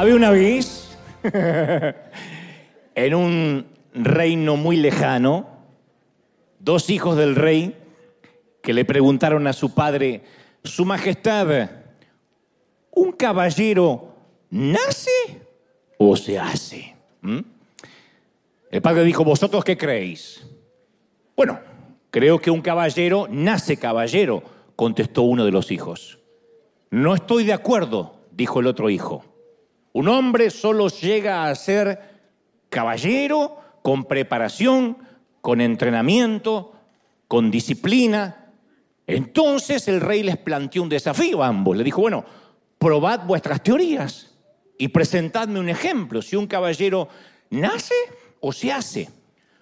Había una vez, en un reino muy lejano, dos hijos del rey que le preguntaron a su padre, Su Majestad, ¿un caballero nace o se hace? ¿Mm? El padre dijo, ¿vosotros qué creéis? Bueno, creo que un caballero nace caballero, contestó uno de los hijos. No estoy de acuerdo, dijo el otro hijo. Un hombre solo llega a ser caballero con preparación, con entrenamiento, con disciplina. Entonces el rey les planteó un desafío a ambos. Le dijo, bueno, probad vuestras teorías y presentadme un ejemplo. Si un caballero nace o se hace.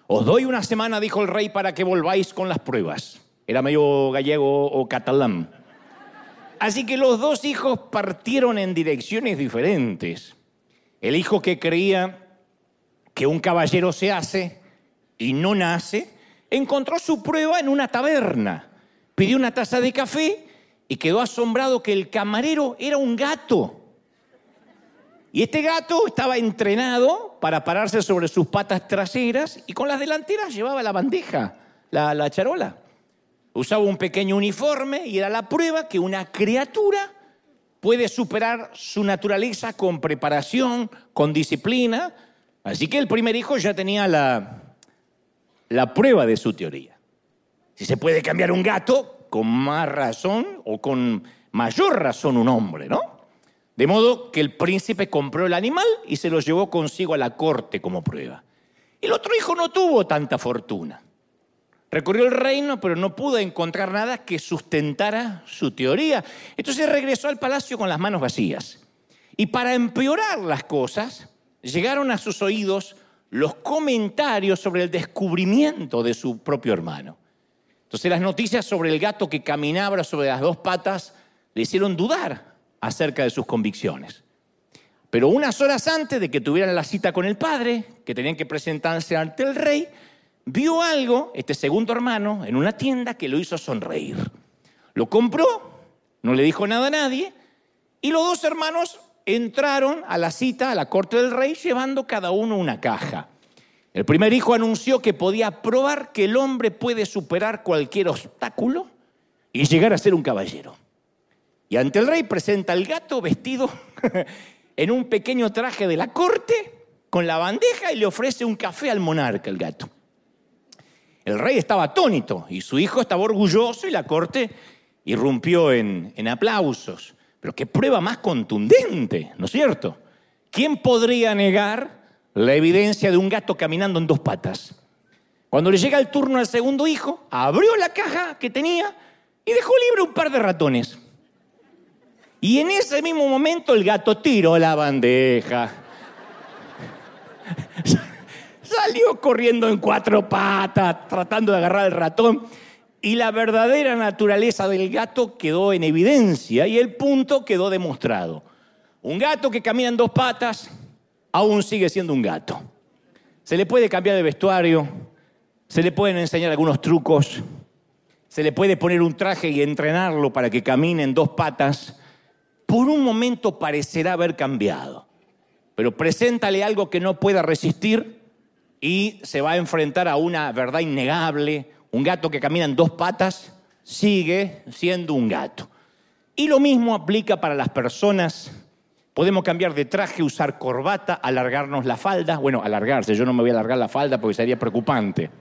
Os doy una semana, dijo el rey, para que volváis con las pruebas. Era medio gallego o catalán. Así que los dos hijos partieron en direcciones diferentes. El hijo que creía que un caballero se hace y no nace, encontró su prueba en una taberna. Pidió una taza de café y quedó asombrado que el camarero era un gato. Y este gato estaba entrenado para pararse sobre sus patas traseras y con las delanteras llevaba la bandeja, la, la charola. Usaba un pequeño uniforme y era la prueba que una criatura puede superar su naturaleza con preparación, con disciplina. Así que el primer hijo ya tenía la, la prueba de su teoría. Si se puede cambiar un gato, con más razón o con mayor razón un hombre, ¿no? De modo que el príncipe compró el animal y se lo llevó consigo a la corte como prueba. El otro hijo no tuvo tanta fortuna. Recorrió el reino, pero no pudo encontrar nada que sustentara su teoría. Entonces regresó al palacio con las manos vacías. Y para empeorar las cosas, llegaron a sus oídos los comentarios sobre el descubrimiento de su propio hermano. Entonces las noticias sobre el gato que caminaba sobre las dos patas le hicieron dudar acerca de sus convicciones. Pero unas horas antes de que tuvieran la cita con el padre, que tenían que presentarse ante el rey, vio algo, este segundo hermano, en una tienda que lo hizo sonreír. Lo compró, no le dijo nada a nadie, y los dos hermanos entraron a la cita, a la corte del rey, llevando cada uno una caja. El primer hijo anunció que podía probar que el hombre puede superar cualquier obstáculo y llegar a ser un caballero. Y ante el rey presenta al gato vestido en un pequeño traje de la corte, con la bandeja y le ofrece un café al monarca, el gato. El rey estaba atónito y su hijo estaba orgulloso y la corte irrumpió en, en aplausos. Pero qué prueba más contundente, ¿no es cierto? ¿Quién podría negar la evidencia de un gato caminando en dos patas? Cuando le llega el turno al segundo hijo, abrió la caja que tenía y dejó libre un par de ratones. Y en ese mismo momento el gato tiró la bandeja. Salió corriendo en cuatro patas, tratando de agarrar al ratón. Y la verdadera naturaleza del gato quedó en evidencia y el punto quedó demostrado. Un gato que camina en dos patas aún sigue siendo un gato. Se le puede cambiar de vestuario, se le pueden enseñar algunos trucos, se le puede poner un traje y entrenarlo para que camine en dos patas. Por un momento parecerá haber cambiado, pero preséntale algo que no pueda resistir y se va a enfrentar a una verdad innegable. Un gato que camina en dos patas sigue siendo un gato. Y lo mismo aplica para las personas. Podemos cambiar de traje, usar corbata, alargarnos la falda. Bueno, alargarse, yo no me voy a alargar la falda porque sería preocupante.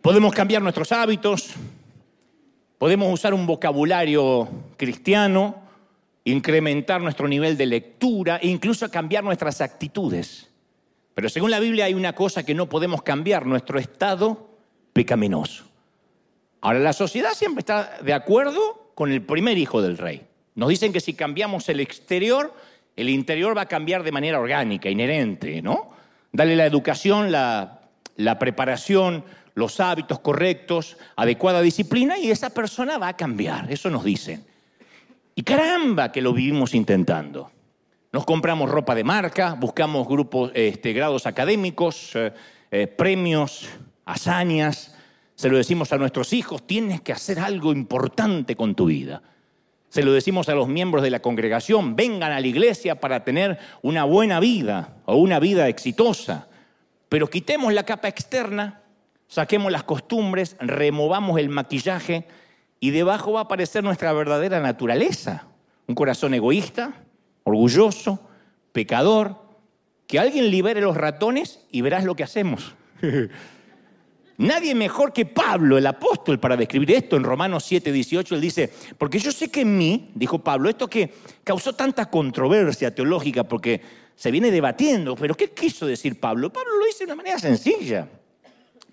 Podemos cambiar nuestros hábitos, podemos usar un vocabulario cristiano, incrementar nuestro nivel de lectura e incluso cambiar nuestras actitudes. Pero según la Biblia hay una cosa que no podemos cambiar, nuestro estado pecaminoso. Ahora, la sociedad siempre está de acuerdo con el primer hijo del rey. Nos dicen que si cambiamos el exterior, el interior va a cambiar de manera orgánica, inherente, ¿no? Dale la educación, la, la preparación, los hábitos correctos, adecuada disciplina y esa persona va a cambiar, eso nos dicen. Y caramba que lo vivimos intentando. Nos compramos ropa de marca, buscamos grupos, este, grados académicos, eh, eh, premios, hazañas. Se lo decimos a nuestros hijos, tienes que hacer algo importante con tu vida. Se lo decimos a los miembros de la congregación, vengan a la iglesia para tener una buena vida o una vida exitosa. Pero quitemos la capa externa, saquemos las costumbres, removamos el maquillaje y debajo va a aparecer nuestra verdadera naturaleza. Un corazón egoísta, orgulloso, pecador. Que alguien libere los ratones y verás lo que hacemos. Nadie mejor que Pablo, el apóstol, para describir esto en Romanos 7, 18. Él dice, porque yo sé que en mí, dijo Pablo, esto que causó tanta controversia teológica porque se viene debatiendo, pero ¿qué quiso decir Pablo? Pablo lo dice de una manera sencilla.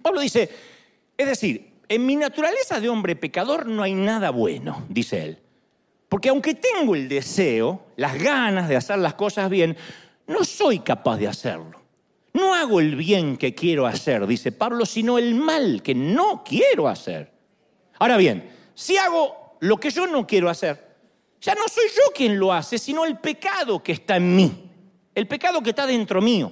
Pablo dice, es decir, en mi naturaleza de hombre pecador no hay nada bueno, dice él. Porque aunque tengo el deseo, las ganas de hacer las cosas bien, no soy capaz de hacerlo. No hago el bien que quiero hacer, dice Pablo, sino el mal que no quiero hacer. Ahora bien, si hago lo que yo no quiero hacer, ya no soy yo quien lo hace, sino el pecado que está en mí, el pecado que está dentro mío.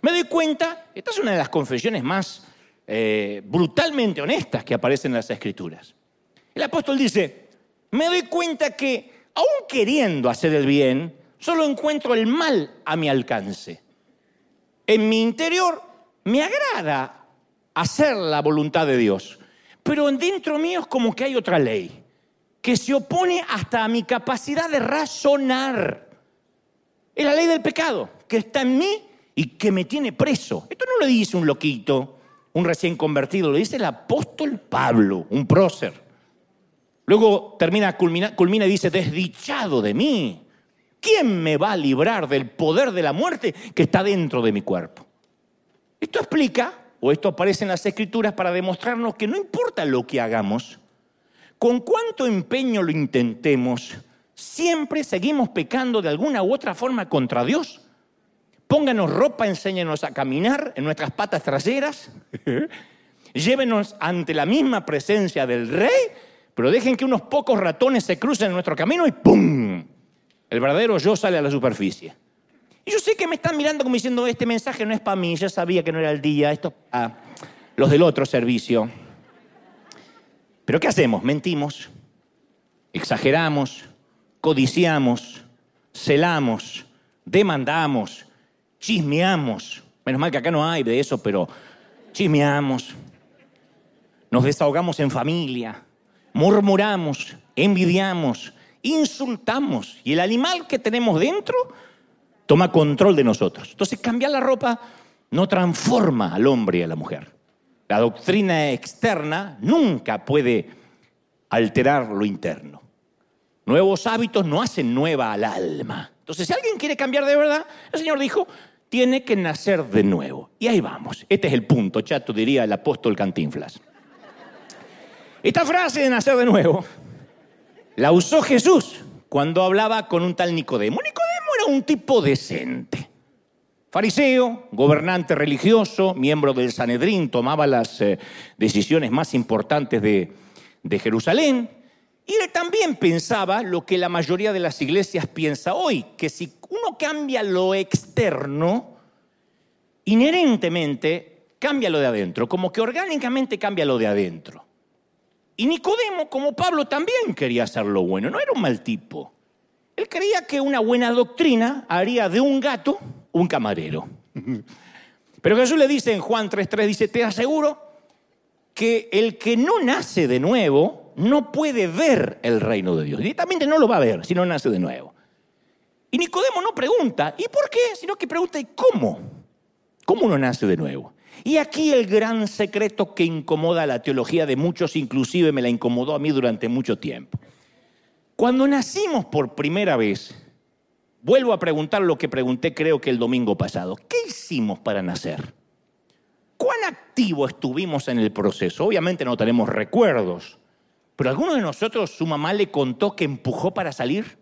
Me doy cuenta, esta es una de las confesiones más eh, brutalmente honestas que aparecen en las escrituras. El apóstol dice, me doy cuenta que, aún queriendo hacer el bien, solo encuentro el mal a mi alcance. En mi interior me agrada hacer la voluntad de Dios, pero dentro mío es como que hay otra ley que se opone hasta a mi capacidad de razonar. Es la ley del pecado que está en mí y que me tiene preso. Esto no lo dice un loquito, un recién convertido, lo dice el apóstol Pablo, un prócer. Luego termina, culmina, culmina y dice, desdichado de mí. ¿Quién me va a librar del poder de la muerte que está dentro de mi cuerpo? Esto explica, o esto aparece en las escrituras para demostrarnos que no importa lo que hagamos, con cuánto empeño lo intentemos, siempre seguimos pecando de alguna u otra forma contra Dios. Pónganos ropa, enséñenos a caminar en nuestras patas traseras, llévenos ante la misma presencia del Rey pero dejen que unos pocos ratones se crucen en nuestro camino y ¡pum! El verdadero yo sale a la superficie. Y yo sé que me están mirando como diciendo, este mensaje no es para mí, ya sabía que no era el día, esto es para los del otro servicio. Pero ¿qué hacemos? Mentimos, exageramos, codiciamos, celamos, demandamos, chismeamos. Menos mal que acá no hay de eso, pero chismeamos. Nos desahogamos en familia, murmuramos, envidiamos, insultamos y el animal que tenemos dentro toma control de nosotros. Entonces cambiar la ropa no transforma al hombre y a la mujer. La doctrina externa nunca puede alterar lo interno. Nuevos hábitos no hacen nueva al alma. Entonces, si alguien quiere cambiar de verdad, el Señor dijo, tiene que nacer de nuevo. Y ahí vamos. Este es el punto, chato, diría el apóstol Cantinflas. Esta frase de nacer de nuevo la usó Jesús cuando hablaba con un tal Nicodemo. Nicodemo era un tipo decente. Fariseo, gobernante religioso, miembro del Sanedrín, tomaba las eh, decisiones más importantes de, de Jerusalén. Y él también pensaba lo que la mayoría de las iglesias piensa hoy, que si uno cambia lo externo, inherentemente cambia lo de adentro, como que orgánicamente cambia lo de adentro. Y Nicodemo, como Pablo, también quería hacer lo bueno, no era un mal tipo. Él creía que una buena doctrina haría de un gato un camarero. Pero Jesús le dice en Juan 3:3, dice, te aseguro que el que no nace de nuevo no puede ver el reino de Dios. Directamente no lo va a ver si no nace de nuevo. Y Nicodemo no pregunta, ¿y por qué? Sino que pregunta, ¿y cómo? ¿Cómo uno nace de nuevo? Y aquí el gran secreto que incomoda a la teología de muchos, inclusive me la incomodó a mí durante mucho tiempo. Cuando nacimos por primera vez, vuelvo a preguntar lo que pregunté creo que el domingo pasado, ¿qué hicimos para nacer? ¿Cuán activo estuvimos en el proceso? Obviamente no tenemos recuerdos, pero alguno de nosotros, su mamá le contó que empujó para salir.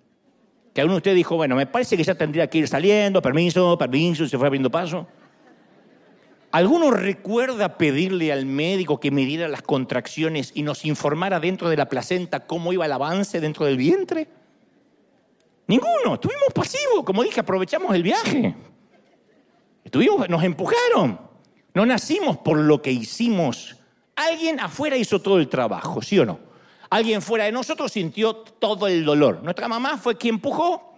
Que alguno de ustedes dijo, bueno, me parece que ya tendría que ir saliendo, permiso, permiso, se fue abriendo paso. ¿Alguno recuerda pedirle al médico que midiera las contracciones y nos informara dentro de la placenta cómo iba el avance dentro del vientre? Ninguno, estuvimos pasivos, como dije, aprovechamos el viaje. Estuvimos, nos empujaron. No nacimos por lo que hicimos. Alguien afuera hizo todo el trabajo, ¿sí o no? Alguien fuera de nosotros sintió todo el dolor. Nuestra mamá fue quien empujó,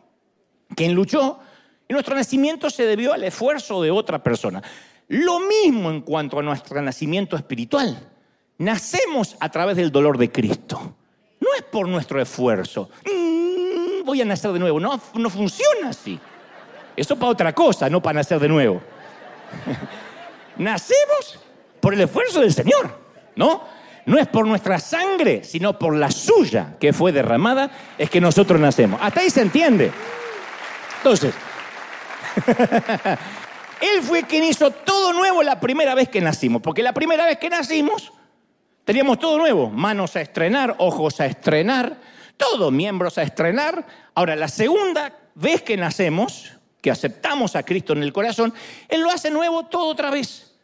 quien luchó, y nuestro nacimiento se debió al esfuerzo de otra persona. Lo mismo en cuanto a nuestro nacimiento espiritual. Nacemos a través del dolor de Cristo. No es por nuestro esfuerzo. Mm, voy a nacer de nuevo. No, no funciona así. Eso para otra cosa, no para nacer de nuevo. Nacemos por el esfuerzo del Señor, ¿no? No es por nuestra sangre, sino por la suya que fue derramada, es que nosotros nacemos. Hasta ahí se entiende. Entonces, Él fue quien hizo todo nuevo la primera vez que nacimos, porque la primera vez que nacimos teníamos todo nuevo, manos a estrenar, ojos a estrenar, todo, miembros a estrenar. Ahora, la segunda vez que nacemos, que aceptamos a Cristo en el corazón, Él lo hace nuevo todo otra vez.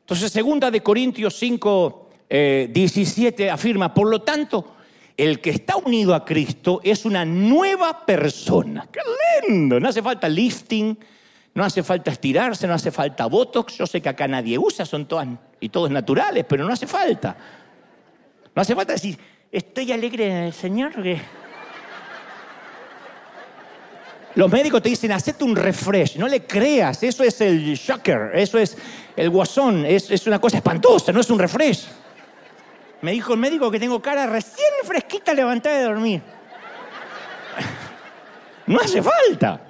Entonces, segunda de Corintios 5, 17 eh, afirma, por lo tanto, el que está unido a Cristo es una nueva persona. ¡Qué lindo! No hace falta lifting, no hace falta estirarse, no hace falta botox. Yo sé que acá nadie usa, son todas y todos naturales, pero no hace falta. No hace falta decir, estoy alegre en el Señor. Los médicos te dicen, hacete un refresh, no le creas, eso es el shocker, eso es el guasón, es, una cosa espantosa, no es un refresh. Me dijo el médico que tengo cara recién fresquita levantada de dormir. No hace falta.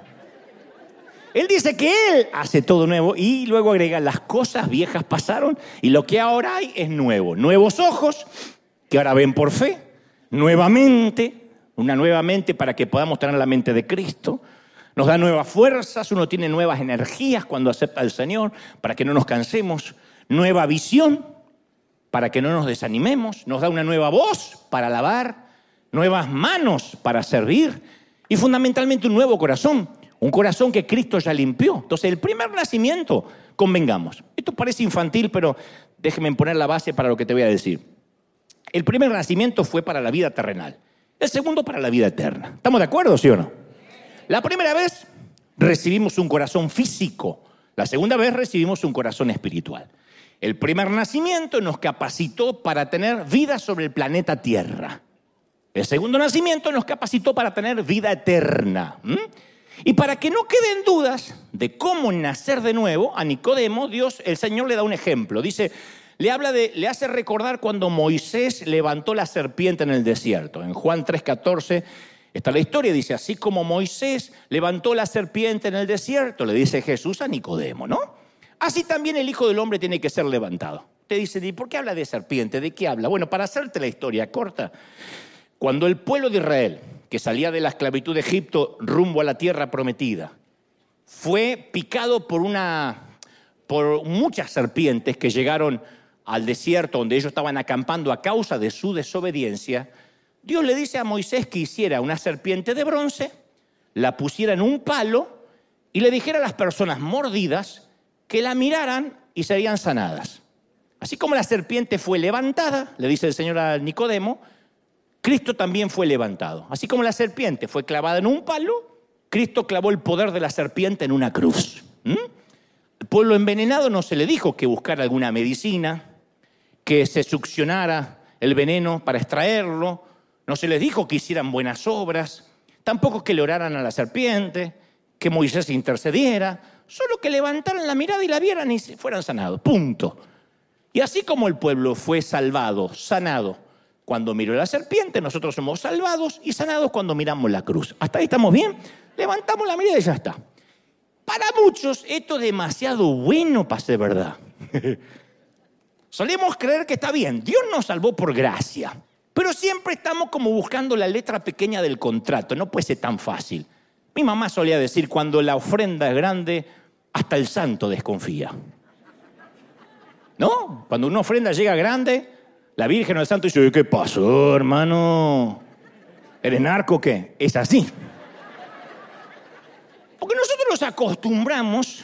Él dice que Él hace todo nuevo y luego agrega, las cosas viejas pasaron y lo que ahora hay es nuevo. Nuevos ojos que ahora ven por fe, nuevamente, una nueva mente para que podamos tener la mente de Cristo nos da nuevas fuerzas, uno tiene nuevas energías cuando acepta al Señor, para que no nos cansemos, nueva visión, para que no nos desanimemos, nos da una nueva voz para alabar, nuevas manos para servir y fundamentalmente un nuevo corazón, un corazón que Cristo ya limpió. Entonces el primer nacimiento, convengamos, esto parece infantil, pero déjeme poner la base para lo que te voy a decir. El primer nacimiento fue para la vida terrenal, el segundo para la vida eterna. ¿Estamos de acuerdo, sí o no? La primera vez recibimos un corazón físico, la segunda vez recibimos un corazón espiritual. El primer nacimiento nos capacitó para tener vida sobre el planeta Tierra. El segundo nacimiento nos capacitó para tener vida eterna. Y para que no queden dudas de cómo nacer de nuevo, a Nicodemo, Dios, el Señor le da un ejemplo. Dice, le habla de, le hace recordar cuando Moisés levantó la serpiente en el desierto. En Juan 3:14 Está la historia, dice, así como Moisés levantó la serpiente en el desierto, le dice Jesús a Nicodemo, ¿no? Así también el Hijo del Hombre tiene que ser levantado. Te dice, ¿y por qué habla de serpiente? ¿De qué habla? Bueno, para hacerte la historia corta, cuando el pueblo de Israel, que salía de la esclavitud de Egipto rumbo a la tierra prometida, fue picado por una por muchas serpientes que llegaron al desierto donde ellos estaban acampando a causa de su desobediencia, Dios le dice a Moisés que hiciera una serpiente de bronce, la pusiera en un palo y le dijera a las personas mordidas que la miraran y serían sanadas. Así como la serpiente fue levantada, le dice el Señor a Nicodemo, Cristo también fue levantado. Así como la serpiente fue clavada en un palo, Cristo clavó el poder de la serpiente en una cruz. ¿Mm? Al pueblo envenenado no se le dijo que buscara alguna medicina, que se succionara el veneno para extraerlo, no se les dijo que hicieran buenas obras, tampoco que le oraran a la serpiente, que Moisés intercediera, solo que levantaran la mirada y la vieran y fueran sanados. Punto. Y así como el pueblo fue salvado, sanado, cuando miró la serpiente, nosotros somos salvados y sanados cuando miramos la cruz. ¿Hasta ahí estamos bien? Levantamos la mirada y ya está. Para muchos esto es demasiado bueno para ser verdad. Solemos creer que está bien. Dios nos salvó por gracia. Pero siempre estamos como buscando la letra pequeña del contrato, no puede ser tan fácil. Mi mamá solía decir, cuando la ofrenda es grande, hasta el santo desconfía. ¿No? Cuando una ofrenda llega grande, la Virgen o el santo dice, ¿qué pasó, hermano? ¿Eres narco o qué? Es así. Porque nosotros nos acostumbramos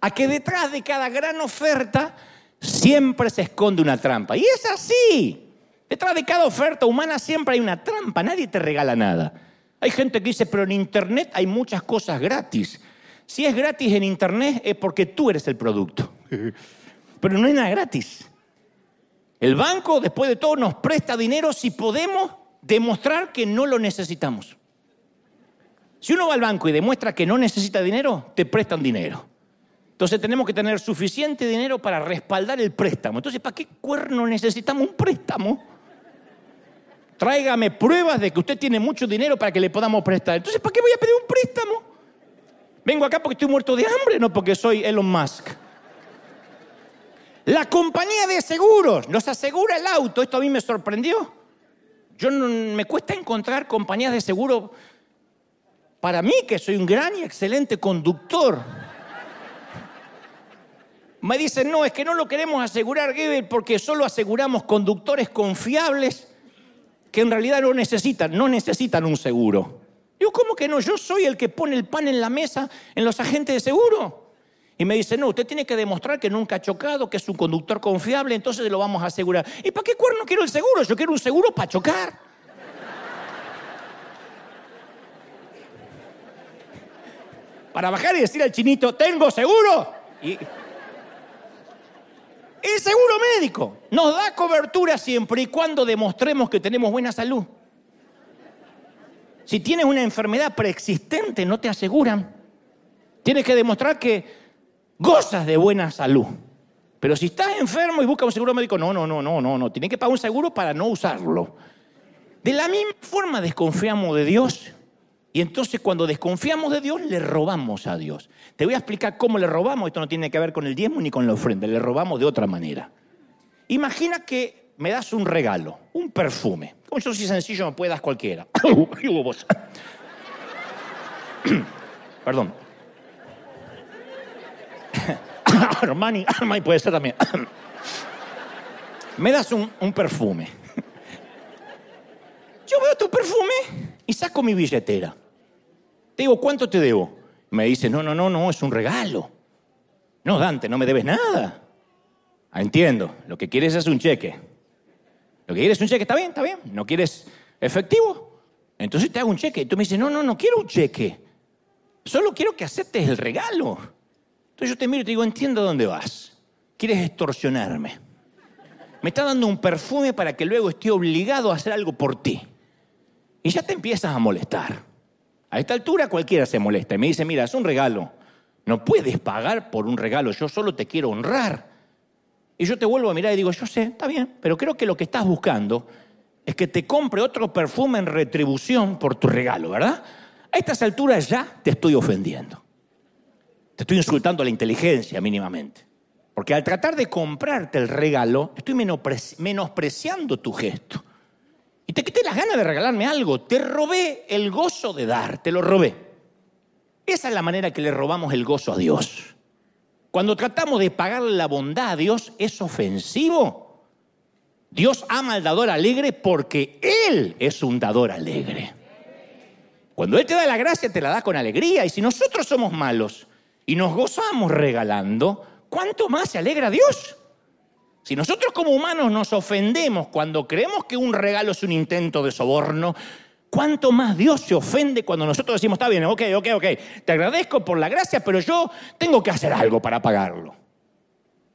a que detrás de cada gran oferta siempre se esconde una trampa. Y es así. Detrás de cada oferta humana siempre hay una trampa, nadie te regala nada. Hay gente que dice, pero en Internet hay muchas cosas gratis. Si es gratis en Internet es porque tú eres el producto. Pero no hay nada gratis. El banco, después de todo, nos presta dinero si podemos demostrar que no lo necesitamos. Si uno va al banco y demuestra que no necesita dinero, te prestan dinero. Entonces tenemos que tener suficiente dinero para respaldar el préstamo. Entonces, ¿para qué cuerno necesitamos un préstamo? Tráigame pruebas de que usted tiene mucho dinero para que le podamos prestar. Entonces, ¿para qué voy a pedir un préstamo? Vengo acá porque estoy muerto de hambre, no porque soy Elon Musk. La compañía de seguros nos asegura el auto. Esto a mí me sorprendió. Yo no, me cuesta encontrar compañías de seguro para mí, que soy un gran y excelente conductor. Me dicen, no, es que no lo queremos asegurar, Gebel, porque solo aseguramos conductores confiables que en realidad no necesitan, no necesitan un seguro. Digo, ¿cómo que no? Yo soy el que pone el pan en la mesa en los agentes de seguro. Y me dice, no, usted tiene que demostrar que nunca ha chocado, que es un conductor confiable, entonces lo vamos a asegurar. ¿Y para qué cuerno quiero el seguro? Yo quiero un seguro para chocar. Para bajar y decir al chinito, tengo seguro. Y el seguro médico nos da cobertura siempre y cuando demostremos que tenemos buena salud. Si tienes una enfermedad preexistente, no te aseguran. Tienes que demostrar que gozas de buena salud. Pero si estás enfermo y buscas un seguro médico, no, no, no, no, no, no. Tienes que pagar un seguro para no usarlo. De la misma forma desconfiamos de Dios y entonces cuando desconfiamos de Dios, le robamos a Dios. Te voy a explicar cómo le robamos. Esto no tiene que ver con el diezmo ni con la ofrenda. Le robamos de otra manera. Imagina que me das un regalo, un perfume. Yo soy sencillo, me puede dar cualquiera. Perdón. Armani, Armani puede ser también. me das un, un perfume. Yo veo tu perfume y saco mi billetera. Te digo, ¿cuánto te debo? Me dice, no, no, no, no, es un regalo. No, Dante, no me debes nada. Ah, entiendo, lo que quieres es un cheque. Lo que quieres es un cheque, está bien, está bien. ¿No quieres efectivo? Entonces te hago un cheque. Y tú me dices, no, no, no quiero un cheque. Solo quiero que aceptes el regalo. Entonces yo te miro y te digo, entiendo dónde vas. Quieres extorsionarme. Me está dando un perfume para que luego esté obligado a hacer algo por ti. Y ya te empiezas a molestar. A esta altura cualquiera se molesta y me dice, mira, es un regalo. No puedes pagar por un regalo, yo solo te quiero honrar. Y yo te vuelvo a mirar y digo, yo sé, está bien, pero creo que lo que estás buscando es que te compre otro perfume en retribución por tu regalo, ¿verdad? A estas alturas ya te estoy ofendiendo. Te estoy insultando la inteligencia mínimamente. Porque al tratar de comprarte el regalo, estoy menospreciando tu gesto. Y te quité las ganas de regalarme algo. Te robé el gozo de dar, te lo robé. Esa es la manera que le robamos el gozo a Dios. Cuando tratamos de pagarle la bondad a Dios, es ofensivo. Dios ama al dador alegre porque Él es un dador alegre. Cuando Él te da la gracia, te la da con alegría. Y si nosotros somos malos y nos gozamos regalando, ¿cuánto más se alegra Dios? Si nosotros como humanos nos ofendemos cuando creemos que un regalo es un intento de soborno, ¿cuánto más Dios se ofende cuando nosotros decimos, está bien, ok, ok, ok, te agradezco por la gracia, pero yo tengo que hacer algo para pagarlo?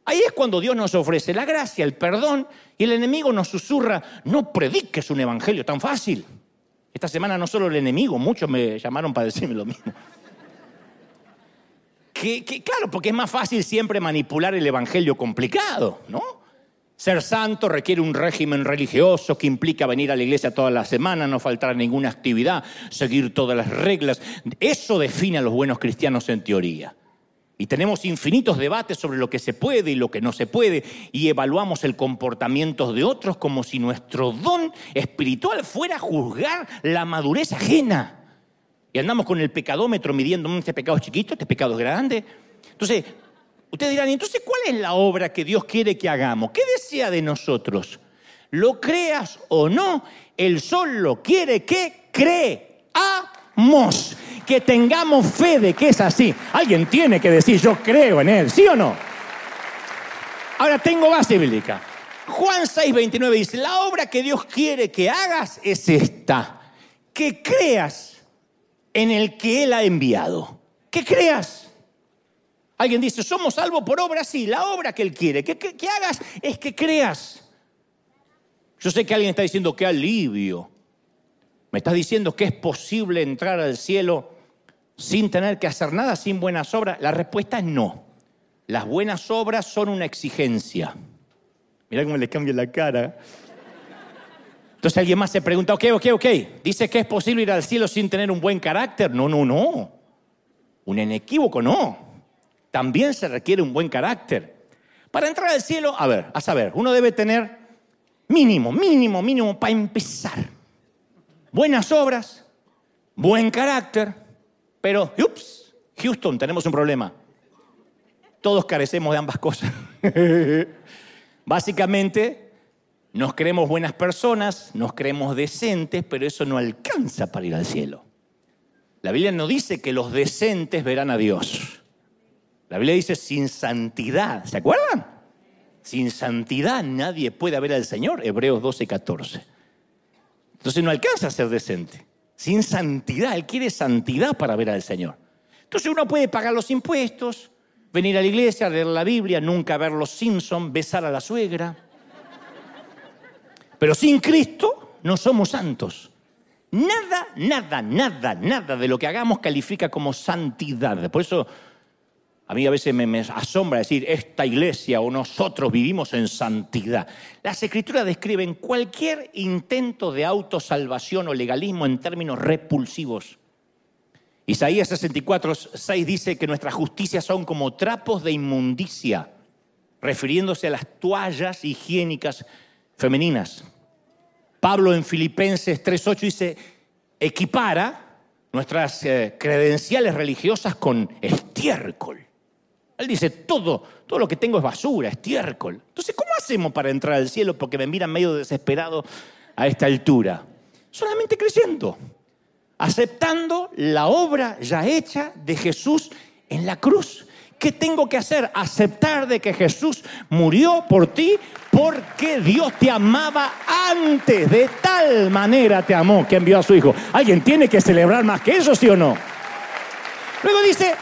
Ahí es cuando Dios nos ofrece la gracia, el perdón, y el enemigo nos susurra, no prediques un evangelio tan fácil. Esta semana no solo el enemigo, muchos me llamaron para decirme lo mismo. Que, claro, porque es más fácil siempre manipular el evangelio complicado, ¿no? Ser santo requiere un régimen religioso que implica venir a la iglesia toda la semana, no faltar ninguna actividad, seguir todas las reglas. Eso define a los buenos cristianos en teoría. Y tenemos infinitos debates sobre lo que se puede y lo que no se puede, y evaluamos el comportamiento de otros como si nuestro don espiritual fuera juzgar la madurez ajena. Y andamos con el pecadómetro midiendo, mm, este pecado es chiquito, este pecado es grande. Entonces, ustedes dirán, entonces, ¿cuál es la obra que Dios quiere que hagamos? ¿Qué desea de nosotros? Lo creas o no, Él solo quiere que creamos, que tengamos fe de que es así. Alguien tiene que decir, yo creo en Él, ¿sí o no? Ahora tengo base bíblica. Juan 6, 29 dice, la obra que Dios quiere que hagas es esta, que creas en el que Él ha enviado. Que creas. Alguien dice, somos salvos por obra, sí, la obra que Él quiere. Que, que hagas es que creas. Yo sé que alguien está diciendo, qué alivio. Me estás diciendo que es posible entrar al cielo sin tener que hacer nada, sin buenas obras. La respuesta es no. Las buenas obras son una exigencia. Mira cómo le cambia la cara. Entonces alguien más se pregunta, ok, ok, ok, dice que es posible ir al cielo sin tener un buen carácter. No, no, no. Un inequívoco no. También se requiere un buen carácter. Para entrar al cielo, a ver, a saber, uno debe tener mínimo, mínimo, mínimo para empezar. Buenas obras, buen carácter, pero, ups, Houston, tenemos un problema. Todos carecemos de ambas cosas. Básicamente, nos creemos buenas personas, nos creemos decentes, pero eso no alcanza para ir al cielo. La Biblia no dice que los decentes verán a Dios. La Biblia dice sin santidad. ¿Se acuerdan? Sin santidad nadie puede ver al Señor. Hebreos 12, 14. Entonces no alcanza a ser decente. Sin santidad. Él quiere santidad para ver al Señor. Entonces uno puede pagar los impuestos, venir a la iglesia, leer la Biblia, nunca ver los Simpsons, besar a la suegra. Pero sin Cristo no somos santos. Nada, nada, nada, nada de lo que hagamos califica como santidad. Por eso a mí a veces me, asombra decir, esta iglesia o nosotros vivimos en santidad. Las escrituras describen cualquier intento de autosalvación o legalismo en términos repulsivos. Isaías 64, 6 dice que nuestras justicias son como trapos de inmundicia, refiriéndose a las toallas higiénicas femeninas. Pablo en Filipenses 3.8 dice, equipara nuestras eh, credenciales religiosas con estiércol. Él dice, todo, todo lo que tengo es basura, estiércol. Entonces, ¿cómo hacemos para entrar al cielo? Porque me miran medio desesperado a esta altura. Solamente creyendo, aceptando la obra ya hecha de Jesús en la cruz. ¿Qué tengo que hacer? Aceptar de que Jesús murió por ti porque Dios te amaba antes. De tal manera te amó que envió a su Hijo. ¿Alguien tiene que celebrar más que eso, sí o no? Luego dice,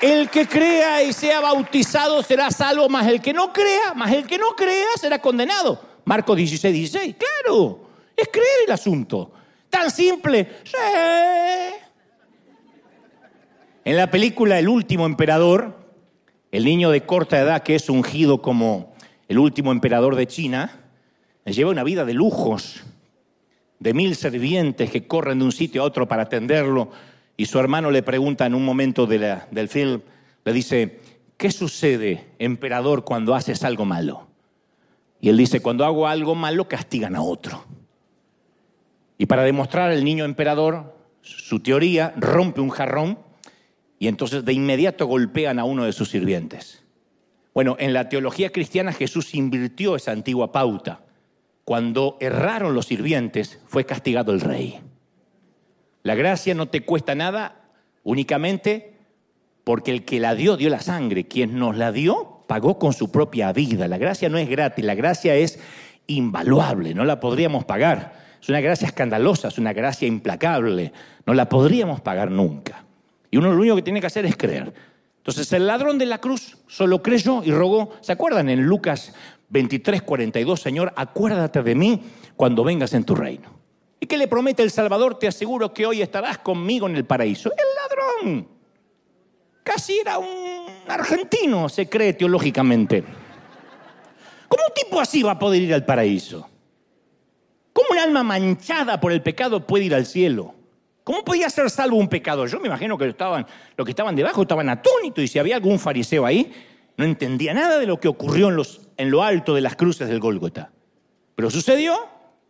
el que crea y sea bautizado será salvo, más el que no crea, más el que no crea será condenado. Marcos 16, 16. Claro, es creer el asunto. Tan simple. Sí. En la película El último emperador, el niño de corta edad que es ungido como el último emperador de China, lleva una vida de lujos, de mil servientes que corren de un sitio a otro para atenderlo y su hermano le pregunta en un momento del film, le dice, ¿qué sucede, emperador, cuando haces algo malo? Y él dice, cuando hago algo malo, castigan a otro. Y para demostrar al niño emperador su teoría, rompe un jarrón y entonces de inmediato golpean a uno de sus sirvientes. Bueno, en la teología cristiana Jesús invirtió esa antigua pauta. Cuando erraron los sirvientes, fue castigado el rey. La gracia no te cuesta nada únicamente porque el que la dio dio la sangre. Quien nos la dio pagó con su propia vida. La gracia no es gratis, la gracia es invaluable, no la podríamos pagar. Es una gracia escandalosa, es una gracia implacable, no la podríamos pagar nunca. Y uno lo único que tiene que hacer es creer. Entonces el ladrón de la cruz solo creyó y rogó. ¿Se acuerdan en Lucas 23, 42, Señor, acuérdate de mí cuando vengas en tu reino? ¿Y qué le promete el Salvador? Te aseguro que hoy estarás conmigo en el paraíso. El ladrón. Casi era un argentino, se cree teológicamente. ¿Cómo un tipo así va a poder ir al paraíso? ¿Cómo un alma manchada por el pecado puede ir al cielo? ¿Cómo podía ser salvo un pecado? Yo me imagino que los que estaban debajo estaban atónitos y si había algún fariseo ahí, no entendía nada de lo que ocurrió en, los, en lo alto de las cruces del Gólgota. Pero sucedió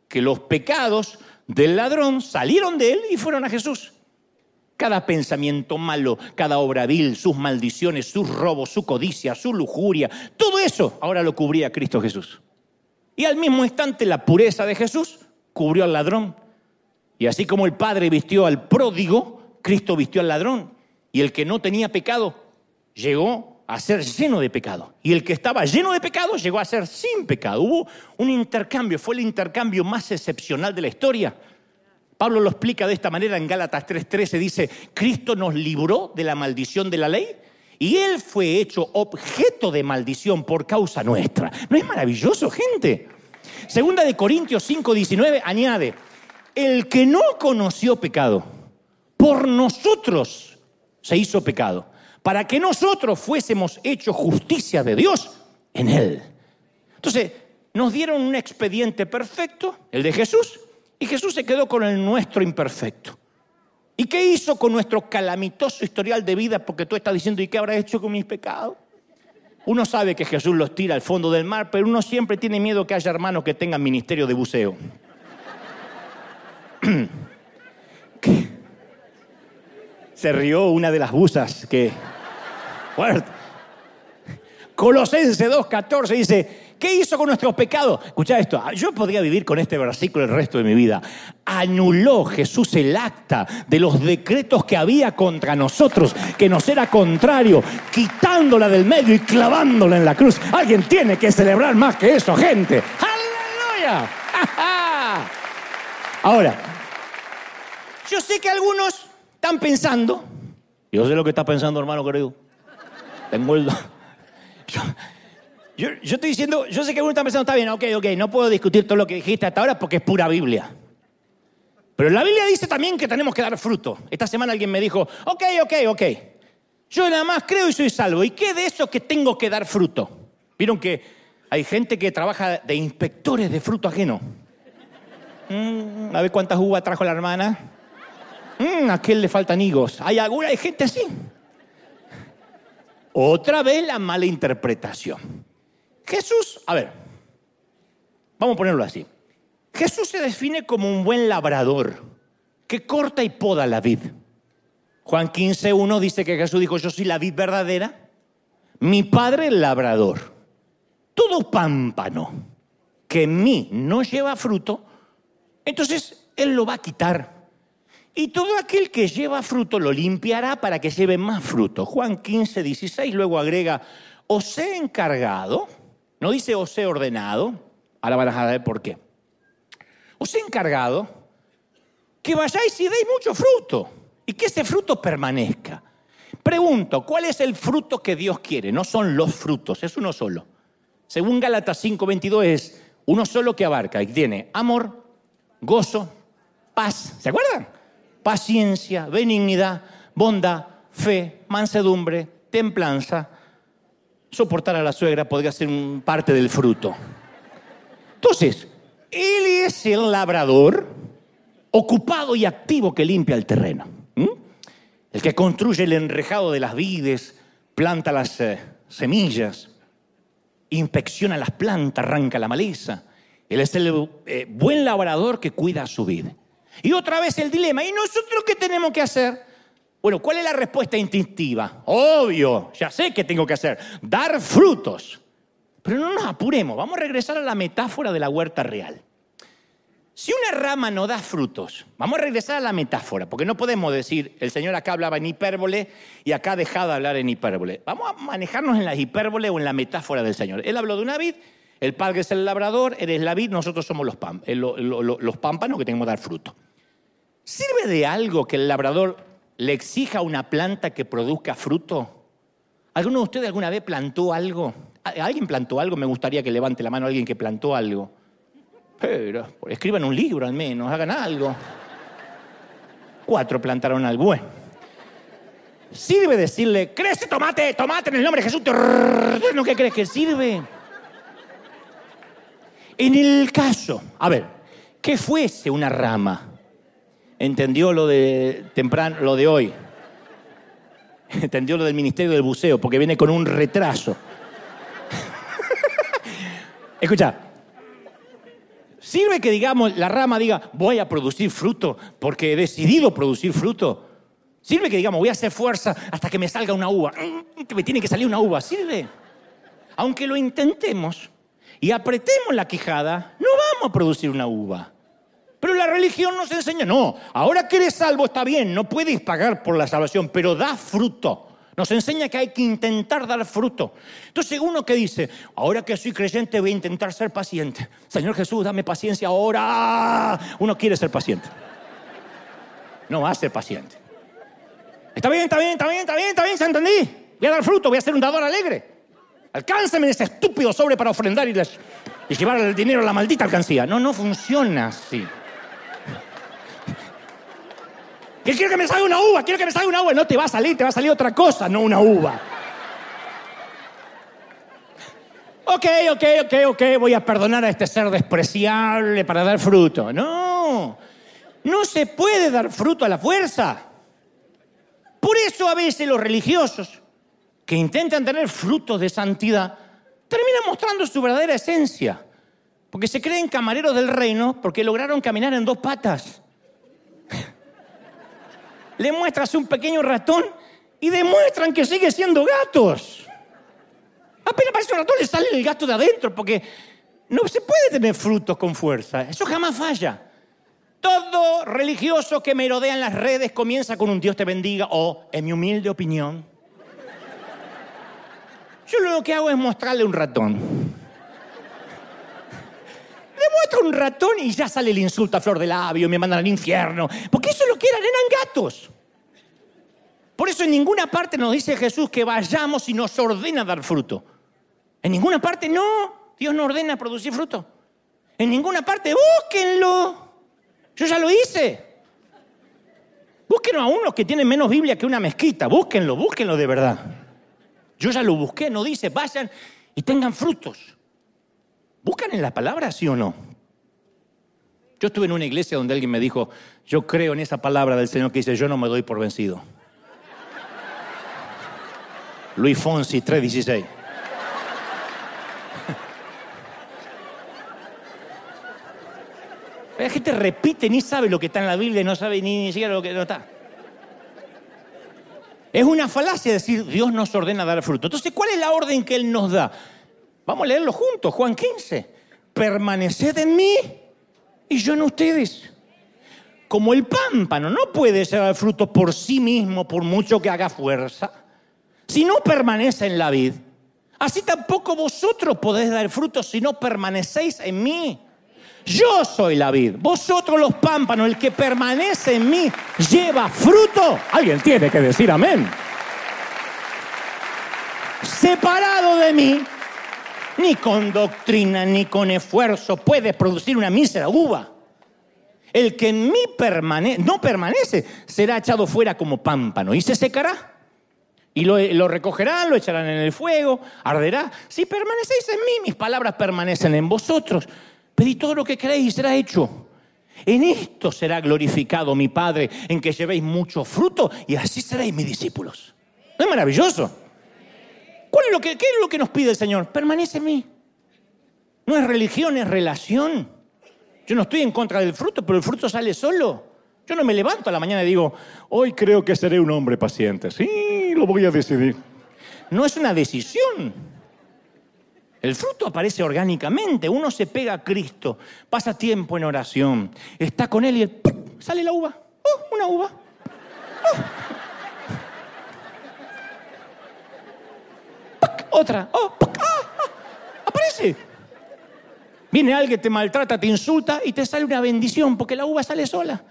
que los pecados del ladrón salieron de él y fueron a Jesús. Cada pensamiento malo, cada obra vil, sus maldiciones, sus robos, su codicia, su lujuria, todo eso ahora lo cubría Cristo Jesús. Y al mismo instante la pureza de Jesús cubrió al ladrón. Y así como el Padre vistió al pródigo, Cristo vistió al ladrón. Y el que no tenía pecado llegó a ser lleno de pecado. Y el que estaba lleno de pecado llegó a ser sin pecado. Hubo un intercambio, fue el intercambio más excepcional de la historia. Pablo lo explica de esta manera en Gálatas 3:13, dice, Cristo nos libró de la maldición de la ley y Él fue hecho objeto de maldición por causa nuestra. ¿No es maravilloso, gente? Segunda de Corintios 5:19 añade, el que no conoció pecado, por nosotros se hizo pecado, para que nosotros fuésemos hechos justicia de Dios en Él. Entonces, nos dieron un expediente perfecto, el de Jesús, y Jesús se quedó con el nuestro imperfecto. ¿Y qué hizo con nuestro calamitoso historial de vida? Porque tú estás diciendo, ¿y qué habrá hecho con mis pecados? Uno sabe que Jesús los tira al fondo del mar, pero uno siempre tiene miedo que haya hermanos que tengan ministerio de buceo. Se rió una de las buzas que... Fuerte. Colosense 2.14 dice, ¿Qué hizo con nuestros pecados? Escucha esto, yo podría vivir con este versículo el resto de mi vida. Anuló Jesús el acta de los decretos que había contra nosotros, que nos era contrario, quitándola del medio y clavándola en la cruz. Alguien tiene que celebrar más que eso, gente. ¡Aleluya! Ahora, yo sé que algunos están pensando, yo sé lo que está pensando, hermano querido. Tengo el... Yo, estoy diciendo, yo sé que uno está pensando, está bien, ok, ok, no puedo discutir todo lo que dijiste hasta ahora porque es pura Biblia. Pero la Biblia dice también que tenemos que dar fruto. Esta semana alguien me dijo, ok, ok, ok. Yo nada más creo y soy salvo. ¿Y qué de eso que tengo que dar fruto? Vieron que hay gente que trabaja de inspectores de fruto ajeno. Mm, a ver cuántas uvas trajo la hermana. Mm, a le faltan higos. Hay, hay gente así. Otra vez la mala interpretación. Jesús, a ver, vamos a ponerlo así. Jesús se define como un buen labrador que corta y poda la vid. Juan 15, 1 dice que Jesús dijo, yo soy la vid verdadera, mi padre el labrador. Todo pámpano que en mí no lleva fruto, entonces Él lo va a quitar. Y todo aquel que lleva fruto lo limpiará para que lleve más fruto. Juan 15, 16 luego agrega, os he encargado no dice os he ordenado, ahora van a ver por qué. Os he encargado que vayáis y deis mucho fruto y que ese fruto permanezca. Pregunto, ¿cuál es el fruto que Dios quiere? No son los frutos, es uno solo. Según Gálatas 5:22 es uno solo que abarca y tiene amor, gozo, paz, ¿se acuerdan? Paciencia, benignidad, bondad, fe, mansedumbre, templanza soportar a la suegra podría ser parte del fruto. Entonces, él es el labrador ocupado y activo que limpia el terreno. El que construye el enrejado de las vides, planta las eh, semillas, inspecciona las plantas, arranca la maleza. Él es el eh, buen labrador que cuida su vida. Y otra vez el dilema, ¿y nosotros qué tenemos que hacer? Bueno, ¿cuál es la respuesta instintiva? Obvio, ya sé qué tengo que hacer, dar frutos. Pero no nos apuremos, vamos a regresar a la metáfora de la huerta real. Si una rama no da frutos, vamos a regresar a la metáfora, porque no podemos decir, el Señor acá hablaba en hipérbole y acá dejado de hablar en hipérbole. Vamos a manejarnos en la hipérbole o en la metáfora del Señor. Él habló de una vid, el padre es el labrador, eres la vid, nosotros somos los, eh, los pámpanos que tenemos que dar fruto. ¿Sirve de algo que el labrador le exija a una planta que produzca fruto? ¿Alguno de ustedes alguna vez plantó algo? ¿Alguien plantó algo? Me gustaría que levante la mano alguien que plantó algo. Pero escriban un libro al menos, hagan algo. Cuatro plantaron algo. Bueno. Sirve decirle, crece tomate, tomate en el nombre de Jesús. ¿No crees que sirve? En el caso, a ver, ¿qué fuese una rama? entendió lo de temprano, lo de hoy. Entendió lo del Ministerio del Buceo, porque viene con un retraso. Escucha, ¿sirve que digamos, la rama diga, voy a producir fruto porque he decidido producir fruto? ¿Sirve que digamos, voy a hacer fuerza hasta que me salga una uva? Que me tiene que salir una uva, ¿sirve? Aunque lo intentemos y apretemos la quijada, no vamos a producir una uva. Pero la religión nos enseña, no, ahora que eres salvo está bien, no puedes pagar por la salvación, pero da fruto. Nos enseña que hay que intentar dar fruto. Entonces uno que dice, ahora que soy creyente voy a intentar ser paciente. Señor Jesús, dame paciencia ahora. Uno quiere ser paciente. No va a ser paciente. Está bien, está bien, está bien, está bien, está bien, ¿se entendí? Voy a dar fruto, voy a ser un dador alegre. Alcánzame ese estúpido sobre para ofrendar y, les, llevar el dinero a la maldita alcancía. No, no funciona así. ¿Qué quiero que me salga una uva? Quiero que me salga una uva. No te va a salir, te va a salir otra cosa, no una uva. Ok, ok, ok, ok, voy a perdonar a este ser despreciable para dar fruto. No, no se puede dar fruto a la fuerza. Por eso a veces los religiosos que intentan tener frutos de santidad terminan mostrando su verdadera esencia. Porque se creen camareros del reino porque lograron caminar en dos patas. Le muestras un pequeño ratón y demuestran que sigue siendo gatos. Apenas aparece un ratón le sale el gato de adentro porque no se puede tener frutos con fuerza. Eso jamás falla. Todo religioso que merodea en las redes comienza con un Dios te bendiga o, en mi humilde opinión, yo lo que hago es mostrarle un ratón. Le muestro un ratón y ya sale el insulto a flor de labio, me mandan al infierno. Porque eso es lo que eran, eran gatos. Por eso en ninguna parte nos dice Jesús que vayamos y nos ordena dar fruto. En ninguna parte no. Dios no ordena producir fruto. En ninguna parte, búsquenlo. Yo ya lo hice. Búsquenlo a unos que tienen menos Biblia que una mezquita. Búsquenlo, búsquenlo de verdad. Yo ya lo busqué, no dice, vayan y tengan frutos. ¿Buscan en la palabra, sí o no? Yo estuve en una iglesia donde alguien me dijo, yo creo en esa palabra del Señor que dice, yo no me doy por vencido. Luis Fonsi 316. La gente repite, ni sabe lo que está en la Biblia, no sabe ni, ni siquiera lo que no está. Es una falacia decir Dios nos ordena dar fruto. Entonces, ¿cuál es la orden que Él nos da? Vamos a leerlo juntos, Juan 15. Permaneced en mí y yo en ustedes. Como el pámpano no puede dar fruto por sí mismo, por mucho que haga fuerza, si no permanece en la vid, así tampoco vosotros podéis dar fruto si no permanecéis en mí. Yo soy la vid, vosotros los pámpanos, el que permanece en mí lleva fruto. Alguien tiene que decir amén. Separado de mí, ni con doctrina ni con esfuerzo puede producir una mísera uva. El que en mí no permanece será echado fuera como pámpano y se secará. Y lo, lo, recogerán, lo echarán en el fuego, arderá. Si permanecéis en mí, mis palabras permanecen en vosotros. Pedid todo lo que queréis y será hecho. En esto será glorificado mi Padre, en que llevéis mucho fruto y así seréis mis discípulos. ¿No es maravilloso? ¿Cuál es lo que, ¿Qué es lo que nos pide el Señor? Permanece en mí. No es religión, es relación. Yo no estoy en contra del fruto, pero el fruto sale solo. Yo no me levanto a la mañana y digo, hoy creo que seré un hombre paciente. Sí, lo voy a decidir. No es una decisión. El fruto aparece orgánicamente. Uno se pega a Cristo, pasa tiempo en oración, está con Él y el, sale la uva. ¡Oh, una uva! ¡Oh! Otra. ¡Oh! ¡Ah! ¡Ah! Aparece. Viene alguien, te maltrata, te insulta y te sale una bendición porque la uva sale sola.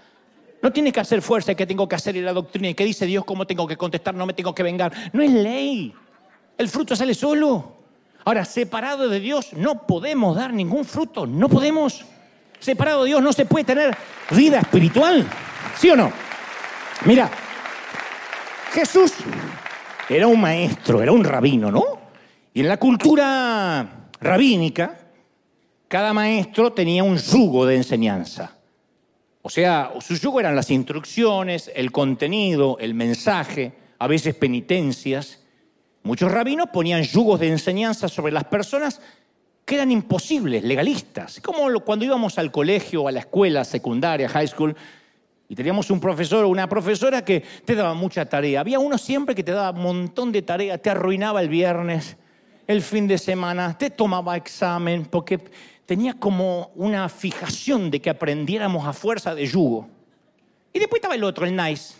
No tiene que hacer fuerza que tengo que hacer y la doctrina y que dice Dios cómo tengo que contestar, no me tengo que vengar. No es ley. El fruto sale solo. Ahora, separado de Dios no podemos dar ningún fruto, no podemos. Separado de Dios no se puede tener vida espiritual, ¿sí o no? Mira, Jesús era un maestro, era un rabino, ¿no? Y en la cultura rabínica, cada maestro tenía un yugo de enseñanza. O sea, su yugo eran las instrucciones, el contenido, el mensaje, a veces penitencias. Muchos rabinos ponían yugos de enseñanza sobre las personas que eran imposibles, legalistas. Como cuando íbamos al colegio, a la escuela secundaria, high school, y teníamos un profesor o una profesora que te daba mucha tarea. Había uno siempre que te daba un montón de tarea, te arruinaba el viernes, el fin de semana, te tomaba examen, porque tenía como una fijación de que aprendiéramos a fuerza de yugo. Y después estaba el otro, el nice.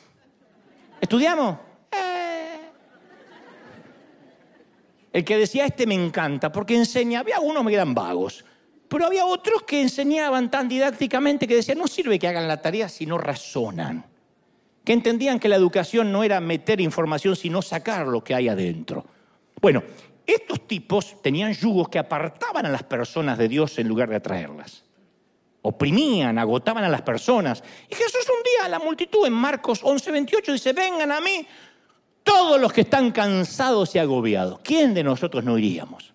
¿Estudiamos? El que decía, este me encanta, porque enseña, había unos que eran vagos, pero había otros que enseñaban tan didácticamente que decían, no sirve que hagan la tarea si no razonan. que entendían que la educación no era meter información, sino sacar lo que hay adentro. Bueno, estos tipos tenían yugos que apartaban a las personas de Dios en lugar de atraerlas. Oprimían, agotaban a las personas. Y Jesús un día a la multitud en Marcos 11:28 dice, vengan a mí todos los que están cansados y agobiados. ¿Quién de nosotros no iríamos?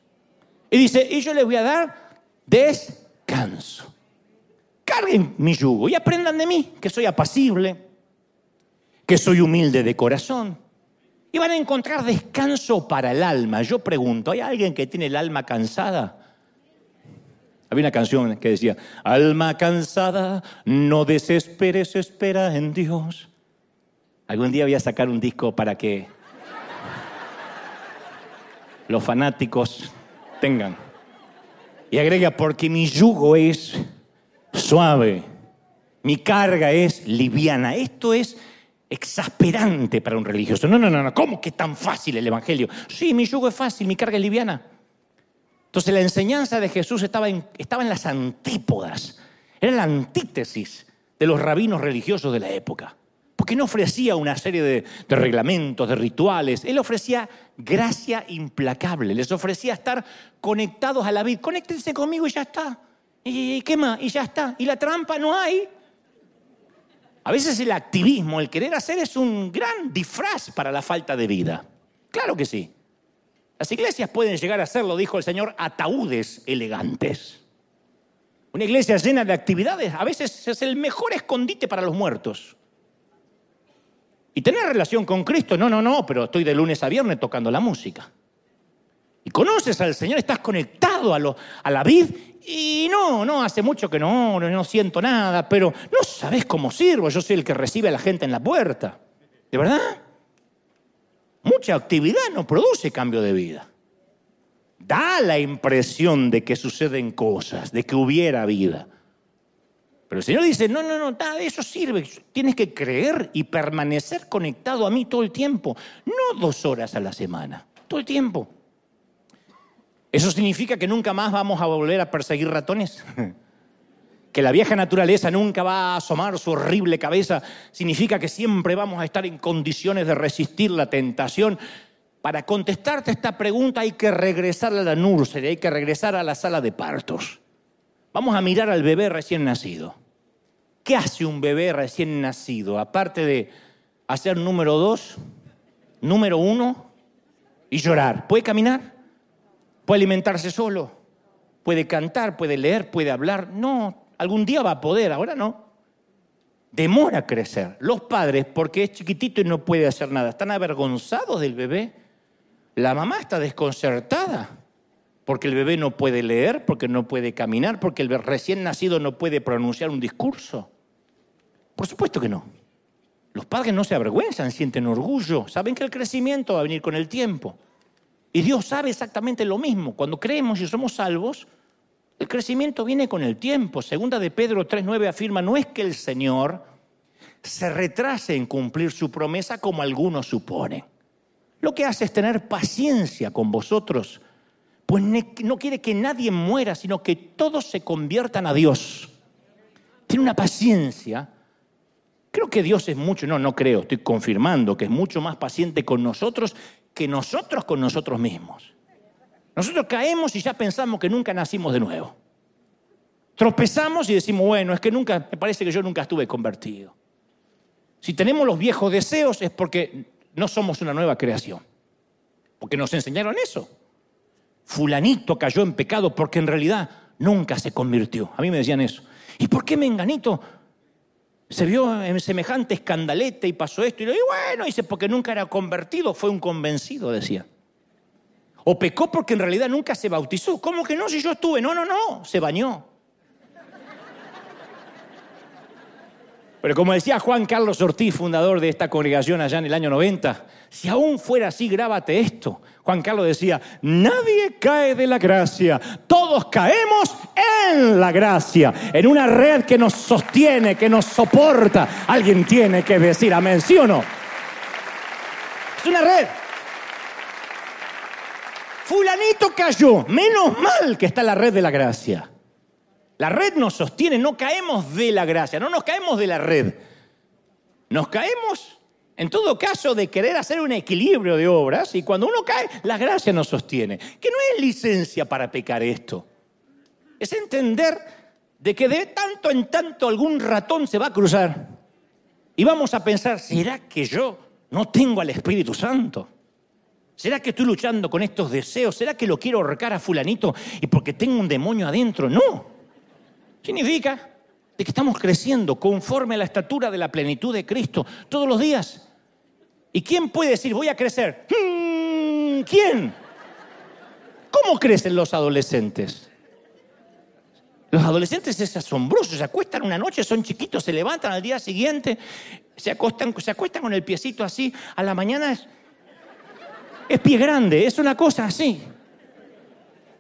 Y dice, y yo les voy a dar descanso. Carguen mi yugo y aprendan de mí, que soy apacible, que soy humilde de corazón. Y van a encontrar descanso para el alma. Yo pregunto, ¿hay alguien que tiene el alma cansada? Había una canción que decía, alma cansada, no desesperes, espera en Dios. Algún día voy a sacar un disco para que los fanáticos tengan. Y agrega, porque mi yugo es suave, mi carga es liviana. Esto es exasperante para un religioso. No, no, no, no. ¿Cómo que es tan fácil el Evangelio? Sí, mi yugo es fácil, mi carga es liviana. Entonces la enseñanza de Jesús estaba en, estaba en las antípodas, era la antítesis de los rabinos religiosos de la época. Porque no ofrecía una serie de, reglamentos, de rituales. Él ofrecía gracia implacable. Les ofrecía estar conectados a la vida. Conéctense conmigo y ya está. ¿Y más? Y ya está. Y la trampa no hay. A veces el activismo, el querer hacer es un gran disfraz para la falta de vida. Claro que sí. Las iglesias pueden llegar a ser, lo dijo el Señor, ataúdes elegantes. Una iglesia llena de actividades a veces es el mejor escondite para los muertos. Y tener relación con Cristo, no, no, no, pero estoy de lunes a viernes tocando la música. Y conoces al Señor, estás conectado a, lo, a la vid y no, no, hace mucho que no, no siento nada, pero no sabes cómo sirvo, yo soy el que recibe a la gente en la puerta. ¿De verdad? Mucha actividad no produce cambio de vida. Da la impresión de que suceden cosas, de que hubiera vida. Pero el Señor dice, no, no, no, nada de eso sirve. Tienes que creer y permanecer conectado a mí todo el tiempo. No dos horas a la semana, todo el tiempo. ¿Eso significa que nunca más vamos a volver a perseguir ratones? que la vieja naturaleza nunca va a asomar su horrible cabeza. Significa que siempre vamos a estar en condiciones de resistir la tentación. Para contestarte esta pregunta hay que regresar a la nursery, hay que regresar a la sala de partos. Vamos a mirar al bebé recién nacido. ¿Qué hace un bebé recién nacido? Aparte de hacer número dos, número uno y llorar. ¿Puede caminar? ¿Puede alimentarse solo? ¿Puede cantar? ¿Puede leer? ¿Puede hablar? No, algún día va a poder, ahora no. Demora a crecer. Los padres, porque es chiquitito y no puede hacer nada, están avergonzados del bebé. La mamá está desconcertada porque el bebé no puede leer, porque no puede caminar, porque el recién nacido no puede pronunciar un discurso. Por supuesto que no. Los padres no se avergüenzan, sienten orgullo, saben que el crecimiento va a venir con el tiempo. Y Dios sabe exactamente lo mismo. Cuando creemos y somos salvos, el crecimiento viene con el tiempo. Segunda de Pedro 3.9 afirma, no es que el Señor se retrase en cumplir su promesa como algunos suponen. Lo que hace es tener paciencia con vosotros pues no quiere que nadie muera, sino que todos se conviertan a Dios. Tiene una paciencia. Creo que Dios es mucho, no, no creo, estoy confirmando que es mucho más paciente con nosotros que nosotros con nosotros mismos. Nosotros caemos y ya pensamos que nunca nacimos de nuevo. Tropezamos y decimos, bueno, es que nunca, me parece que yo nunca estuve convertido. Si tenemos los viejos deseos es porque no somos una nueva creación. Porque nos enseñaron eso fulanito cayó en pecado porque en realidad nunca se convirtió. A mí me decían eso. ¿Y por qué menganito se vio en semejante escandalete y pasó esto? Y bueno, dice, porque nunca era convertido, fue un convencido, decía. O pecó porque en realidad nunca se bautizó. ¿Cómo que no? Si yo estuve. No, no, no, se bañó. Pero como decía Juan Carlos Ortiz, fundador de esta congregación allá en el año 90, si aún fuera así, grábate esto. Juan Carlos decía, nadie cae de la gracia, todos caemos en la gracia, en una red que nos sostiene, que nos soporta. Alguien tiene que decir amén, ¿sí o no? Es una red. Fulanito cayó, menos mal que está la red de la gracia. La red nos sostiene, no caemos de la gracia, no nos caemos de la red. nos caemos en todo caso de querer hacer un equilibrio de obras y cuando uno cae, la gracia nos sostiene. Que no es licencia para pecar esto. Es entender de que de tanto en tanto algún ratón se va a cruzar y vamos a pensar, ¿será que yo no tengo al Espíritu Santo? ¿Será que estoy luchando con estos deseos? ¿Será que lo quiero ahorcar a fulanito y porque tengo un demonio adentro? No. Significa de que estamos creciendo conforme a la estatura de la plenitud de Cristo todos los días. ¿Y quién puede decir, voy a crecer? Hmm, ¿Quién? ¿Cómo crecen los adolescentes? Los adolescentes es asombroso, se acuestan una noche, son chiquitos, se levantan al día siguiente, se, acostan, se acuestan con el piecito así, a la mañana es, es pie grande, es una cosa así.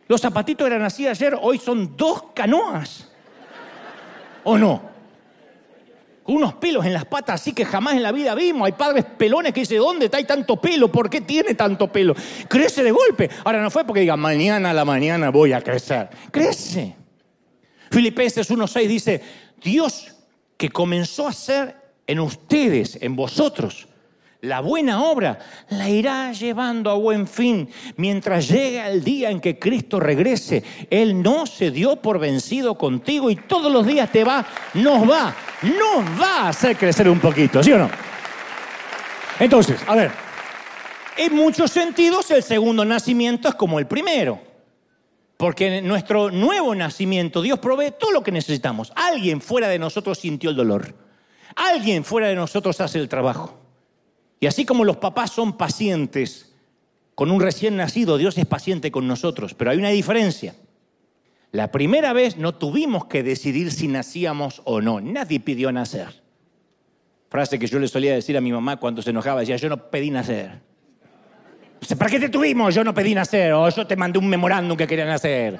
Los zapatitos eran así ayer, hoy son dos canoas. ¿O no? Con unos pelos en las patas así que jamás en la vida vimos. Hay padres pelones que dicen, ¿dónde está hay tanto pelo? ¿Por qué tiene tanto pelo? Crece de golpe. Ahora no fue porque diga, mañana a la mañana voy a crecer. Crece. Filipenses 1.6 dice, Dios que comenzó a hacer en ustedes, en vosotros, la buena obra la irá llevando a buen fin mientras llegue el día en que Cristo regrese. Él no se dio por vencido contigo y todos los días te va, nos va, nos va a hacer crecer un poquito, ¿sí o no? Entonces, a ver, en muchos sentidos el segundo nacimiento es como el primero. Porque nuestro nuevo nacimiento Dios provee todo lo que necesitamos. Alguien fuera de nosotros sintió el dolor. Alguien fuera de nosotros hace el trabajo. Y así como los papás son pacientes con un recién nacido, Dios es paciente con nosotros, pero hay una diferencia. La primera vez no tuvimos que decidir si nacíamos o no, nadie pidió nacer. Frase que yo le solía decir a mi mamá cuando se enojaba, decía, yo no pedí nacer. ¿Para qué te tuvimos? Yo no pedí nacer, o yo te mandé un memorándum que quería nacer.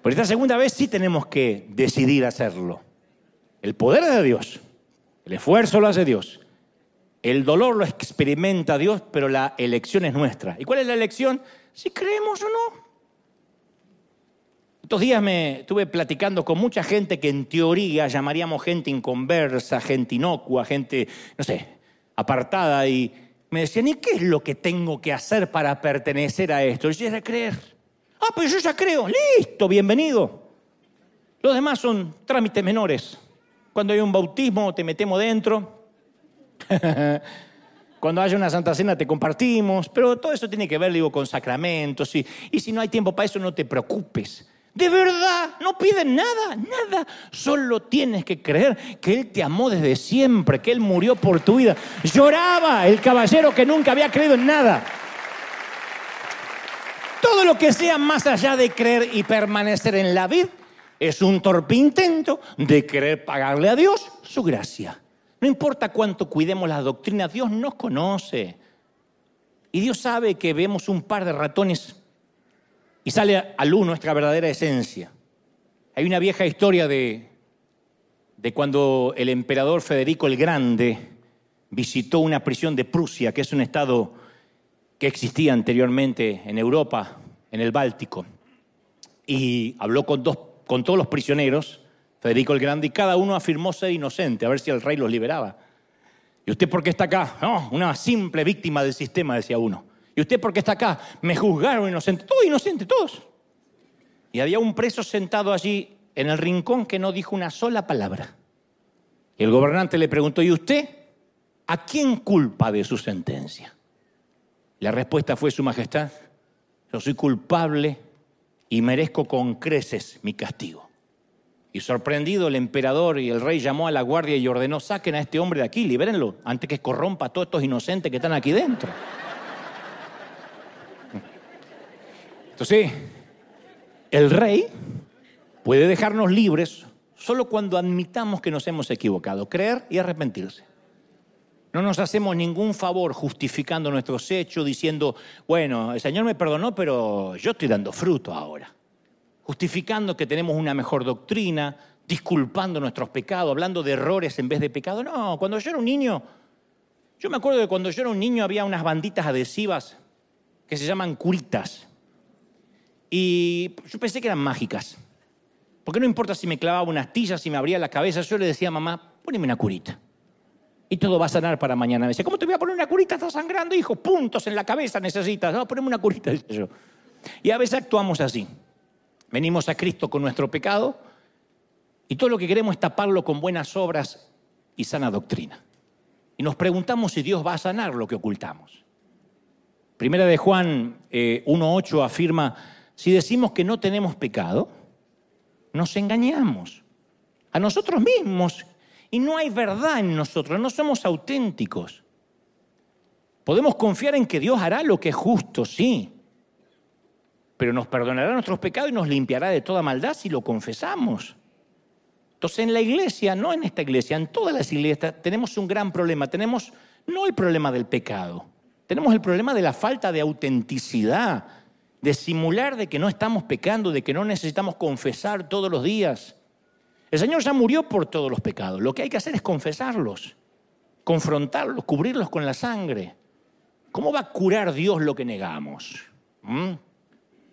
Por esta segunda vez sí tenemos que decidir hacerlo. El poder de Dios, el esfuerzo lo hace Dios, el dolor lo experimenta Dios, pero la elección es nuestra. ¿Y cuál es la elección? Si creemos o no. Estos días me estuve platicando con mucha gente que en teoría llamaríamos gente inconversa, gente inocua, gente, no sé, apartada. Y me decían, ¿y qué es lo que tengo que hacer para pertenecer a esto? Yo decía, creer. Ah, pero yo ya creo. Listo, bienvenido. Los demás son trámites menores. Cuando hay un bautismo, te metemos dentro Cuando haya una Santa Cena te compartimos, pero todo eso tiene que ver, digo, con sacramentos. Y, y si no hay tiempo para eso, no te preocupes. De verdad, no piden nada, nada. Solo tienes que creer que Él te amó desde siempre, que Él murió por tu vida. Lloraba el caballero que nunca había creído en nada. Todo lo que sea más allá de creer y permanecer en la vida es un torpe intento de querer pagarle a Dios su gracia. No importa cuánto cuidemos las doctrinas, Dios nos conoce. Y Dios sabe que vemos un par de ratones y sale a luz nuestra verdadera esencia. Hay una vieja historia de, de cuando el emperador Federico el Grande visitó una prisión de Prusia, que es un estado que existía anteriormente en Europa, en el Báltico, y habló con, dos, con todos los prisioneros Federico el Grande, y cada uno afirmó ser inocente, a ver si el rey los liberaba. ¿Y usted por qué está acá? Una simple víctima del sistema, decía uno. ¿Y usted por qué está acá? Me juzgaron inocente. Todos inocentes, todos. Y había un preso sentado allí en el rincón que no dijo una sola palabra. Y el gobernante le preguntó, ¿y usted a quién culpa de su sentencia? La respuesta fue, Su Majestad, yo soy culpable y merezco con creces mi castigo. Y sorprendido el emperador y el rey llamó a la guardia y ordenó, saquen a este hombre de aquí, libérenlo, antes que corrompa a todos estos inocentes que están aquí dentro. Entonces, el rey puede dejarnos libres solo cuando admitamos que nos hemos equivocado, creer y arrepentirse. No nos hacemos ningún favor justificando nuestros hechos, diciendo, bueno, el Señor me perdonó, pero yo estoy dando fruto ahora justificando que tenemos una mejor doctrina, disculpando nuestros pecados, hablando de errores en vez de pecado. No, cuando yo era un niño, yo me acuerdo que cuando yo era un niño había unas banditas adhesivas que se llaman curitas. Y yo pensé que eran mágicas. Porque no importa si me clavaba una astilla, si me abría la cabeza, yo le decía a mamá, poneme una curita. Y todo va a sanar para mañana. Me dice, ¿cómo te voy a poner una curita? Está sangrando, hijo. Puntos en la cabeza necesitas. No, poneme una curita, dice yo. Y a veces actuamos así. Venimos a Cristo con nuestro pecado y todo lo que queremos es taparlo con buenas obras y sana doctrina. Y nos preguntamos si Dios va a sanar lo que ocultamos. Primera de Juan 1.8 eh, afirma, si decimos que no tenemos pecado, nos engañamos a nosotros mismos y no hay verdad en nosotros, no somos auténticos. Podemos confiar en que Dios hará lo que es justo, sí, pero nos perdonará nuestros pecados y nos limpiará de toda maldad si lo confesamos. Entonces en la iglesia, no en esta iglesia, en todas las iglesias tenemos un gran problema. Tenemos no el problema del pecado, tenemos el problema de la falta de autenticidad, de simular de que no estamos pecando, de que no necesitamos confesar todos los días. El Señor ya murió por todos los pecados. Lo que hay que hacer es confesarlos, confrontarlos, cubrirlos con la sangre. ¿Cómo va a curar Dios lo que negamos? ¿Mm?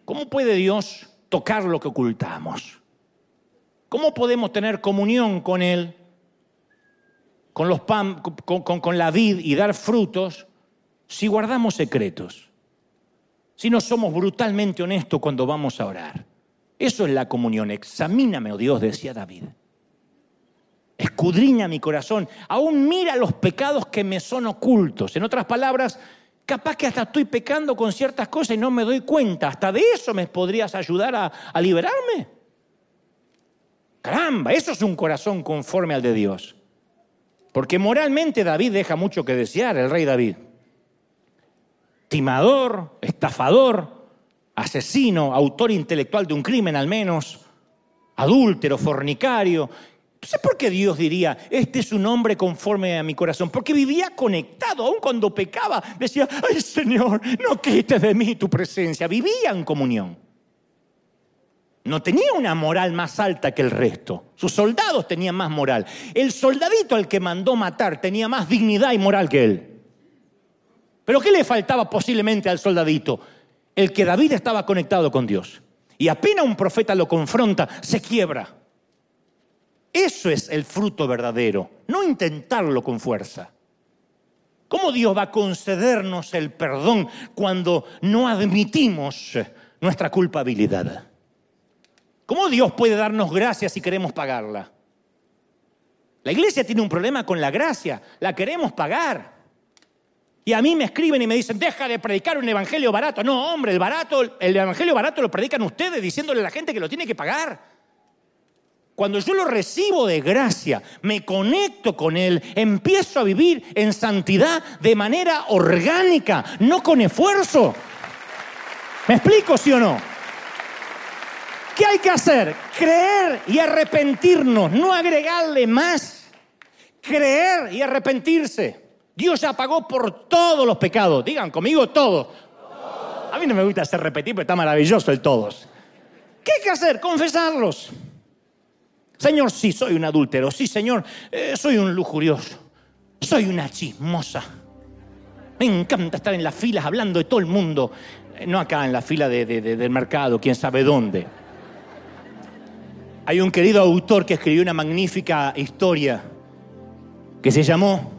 ¿Cómo puede Dios tocar lo que ocultamos? ¿Cómo podemos tener comunión con Él, con, los pan, con, la vid y dar frutos si guardamos secretos? Si no somos brutalmente honestos cuando vamos a orar. Eso es la comunión. Examíname, oh Dios, decía David. Escudriña mi corazón. Aún mira los pecados que me son ocultos. En otras palabras, Capaz que hasta estoy pecando con ciertas cosas y no me doy cuenta. Hasta de eso me podrías ayudar a, liberarme. Caramba, eso es un corazón conforme al de Dios. Porque moralmente David deja mucho que desear, el rey David. Timador, estafador, asesino, autor intelectual de un crimen al menos, adúltero, fornicario, Entonces, ¿por qué Dios diría, este es un hombre conforme a mi corazón? Porque vivía conectado, aun cuando pecaba, decía, ay Señor, no quites de mí tu presencia. Vivía en comunión. No tenía una moral más alta que el resto. Sus soldados tenían más moral. El soldadito al que mandó matar tenía más dignidad y moral que él. Pero ¿qué le faltaba posiblemente al soldadito? El que David estaba conectado con Dios. Y apenas un profeta lo confronta, se quiebra. Eso es el fruto verdadero, no intentarlo con fuerza. ¿Cómo Dios va a concedernos el perdón cuando no admitimos nuestra culpabilidad? ¿Cómo Dios puede darnos gracia si queremos pagarla? La iglesia tiene un problema con la gracia, la queremos pagar. Y a mí me escriben y me dicen, deja de predicar un evangelio barato. No, hombre, el barato, el evangelio barato lo predican ustedes diciéndole a la gente que lo tiene que pagar. Cuando yo lo recibo de gracia, me conecto con Él, empiezo a vivir en santidad de manera orgánica, no con esfuerzo. ¿Me explico, sí o no? ¿Qué hay que hacer? Creer y arrepentirnos, no agregarle más. Creer y arrepentirse. Dios ya pagó por todos los pecados. Digan conmigo todos. A mí no me gusta hacer repetir, pero está maravilloso el todos. ¿Qué hay que hacer? Confesarlos. Señor, sí, soy un adúltero. Sí, Señor, eh, soy un lujurioso. Soy una chismosa. Me encanta estar en las filas hablando de todo el mundo. Eh, no acá en la fila del mercado, quién sabe dónde. Hay un querido autor que escribió una magnífica historia que se llamó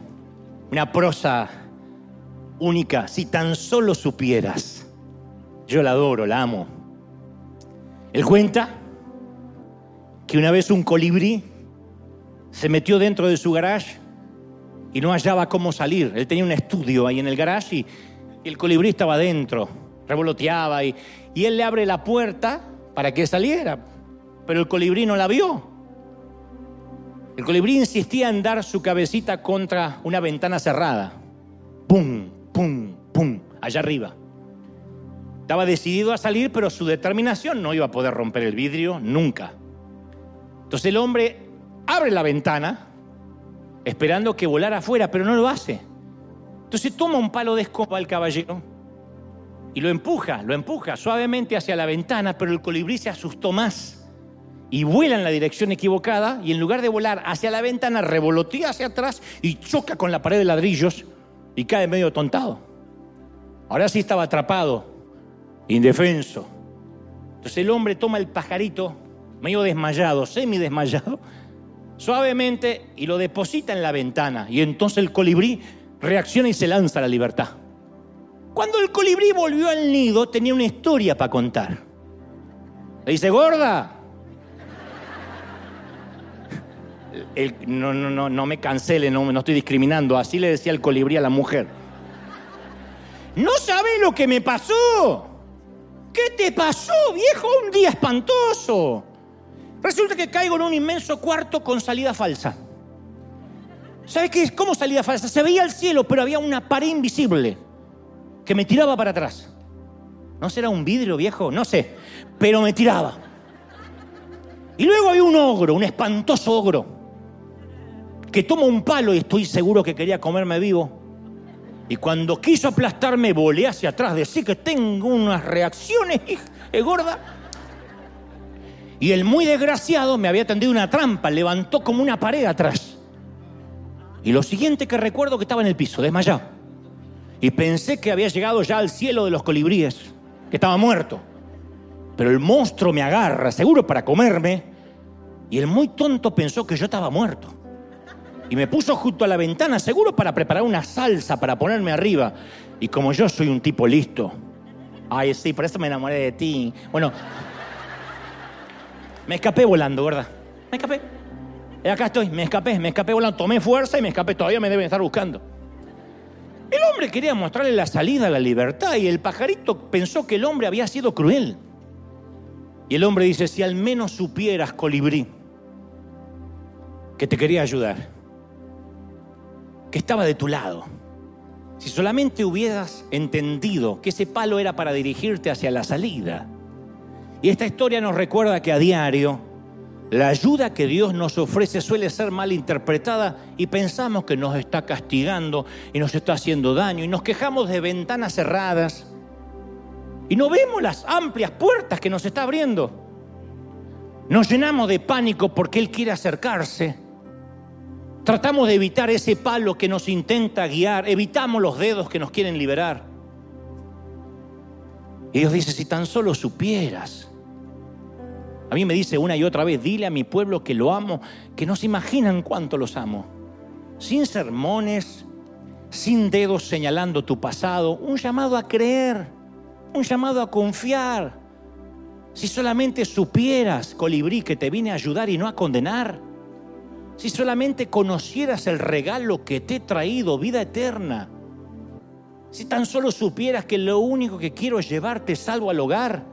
Una prosa única. Si tan solo supieras. Yo la adoro, la amo. Él cuenta que una vez un colibrí se metió dentro de su garage y no hallaba cómo salir. Él tenía un estudio ahí en el garage y, el colibrí estaba dentro, revoloteaba y, y él le abre la puerta para que saliera, pero el colibrí no la vio. El colibrí insistía en dar su cabecita contra una ventana cerrada. ¡Pum, pum, pum! Allá arriba. Estaba decidido a salir, pero su determinación no iba a poder romper el vidrio nunca. Entonces el hombre abre la ventana esperando que volara afuera, pero no lo hace. Entonces toma un palo de escoba al caballero y lo empuja, lo empuja suavemente hacia la ventana, pero el colibrí se asustó más y vuela en la dirección equivocada y en lugar de volar hacia la ventana revolotea hacia atrás y choca con la pared de ladrillos y cae medio tontado. Ahora sí estaba atrapado, indefenso. Entonces el hombre toma el pajarito medio desmayado, semi desmayado, suavemente y lo deposita en la ventana. Y entonces el colibrí reacciona y se lanza a la libertad. Cuando el colibrí volvió al nido, tenía una historia para contar. Le dice, gorda. no, no, no, no me cancele, no, no estoy discriminando. Así le decía el colibrí a la mujer. No sabes lo que me pasó. ¿Qué te pasó, viejo? Un día espantoso. Resulta que caigo en un inmenso cuarto con salida falsa. ¿Sabes qué es? ¿Cómo salida falsa? Se veía el cielo, pero había una pared invisible que me tiraba para atrás. ¿No será un vidrio viejo? No sé, pero me tiraba. Y luego había un ogro, un espantoso ogro, que toma un palo y estoy seguro que quería comerme vivo. Y cuando quiso aplastarme, volé hacia atrás, decir que tengo unas reacciones, es gorda. Y el muy desgraciado me había tendido una trampa, levantó como una pared atrás. Y lo siguiente que recuerdo que estaba en el piso, desmayado. Y pensé que había llegado ya al cielo de los colibríes, que estaba muerto. Pero el monstruo me agarra, seguro para comerme. Y el muy tonto pensó que yo estaba muerto. Y me puso junto a la ventana, seguro para preparar una salsa para ponerme arriba. Y como yo soy un tipo listo, ay, sí, por eso me enamoré de ti. Bueno, me escapé volando, ¿verdad? Me escapé. Y acá estoy, me escapé, me escapé volando, tomé fuerza y me escapé. Todavía me deben estar buscando. El hombre quería mostrarle la salida a la libertad y el pajarito pensó que el hombre había sido cruel. Y el hombre dice, si al menos supieras, colibrí, que te quería ayudar, que estaba de tu lado, si solamente hubieras entendido que ese palo era para dirigirte hacia la salida. Y esta historia nos recuerda que a diario la ayuda que Dios nos ofrece suele ser mal interpretada y pensamos que nos está castigando y nos está haciendo daño y nos quejamos de ventanas cerradas y no vemos las amplias puertas que nos está abriendo. Nos llenamos de pánico porque Él quiere acercarse. Tratamos de evitar ese palo que nos intenta guiar, evitamos los dedos que nos quieren liberar. Y Dios dice, si tan solo supieras a mí me dice una y otra vez, dile a mi pueblo que lo amo, que no se imaginan cuánto los amo. Sin sermones, sin dedos señalando tu pasado, un llamado a creer, un llamado a confiar. Si solamente supieras, colibrí, que te vine a ayudar y no a condenar. Si solamente conocieras el regalo que te he traído, vida eterna. Si tan solo supieras que lo único que quiero es llevarte salvo al hogar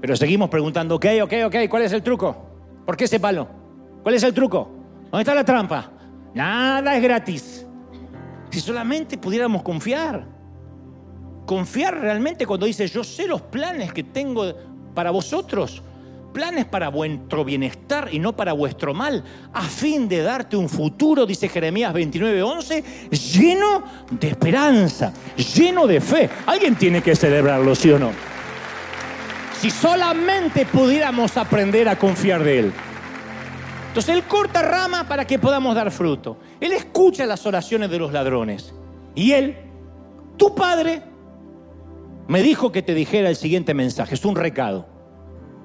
pero seguimos preguntando, ok, ok, ok, ¿cuál es el truco? ¿Por qué ese palo? ¿Cuál es el truco? ¿Dónde está la trampa? Nada es gratis. Si solamente pudiéramos confiar. Confiar realmente cuando dice, yo sé los planes que tengo para vosotros. Planes para vuestro bienestar y no para vuestro mal, a fin de darte un futuro, dice Jeremías 29:11, lleno de esperanza, lleno de fe. Alguien tiene que celebrarlo, ¿sí o no? Si solamente pudiéramos aprender a confiar de Él. Entonces Él corta rama para que podamos dar fruto. Él escucha las oraciones de los ladrones. Y Él, tu Padre, me dijo que te dijera el siguiente mensaje. Es un recado.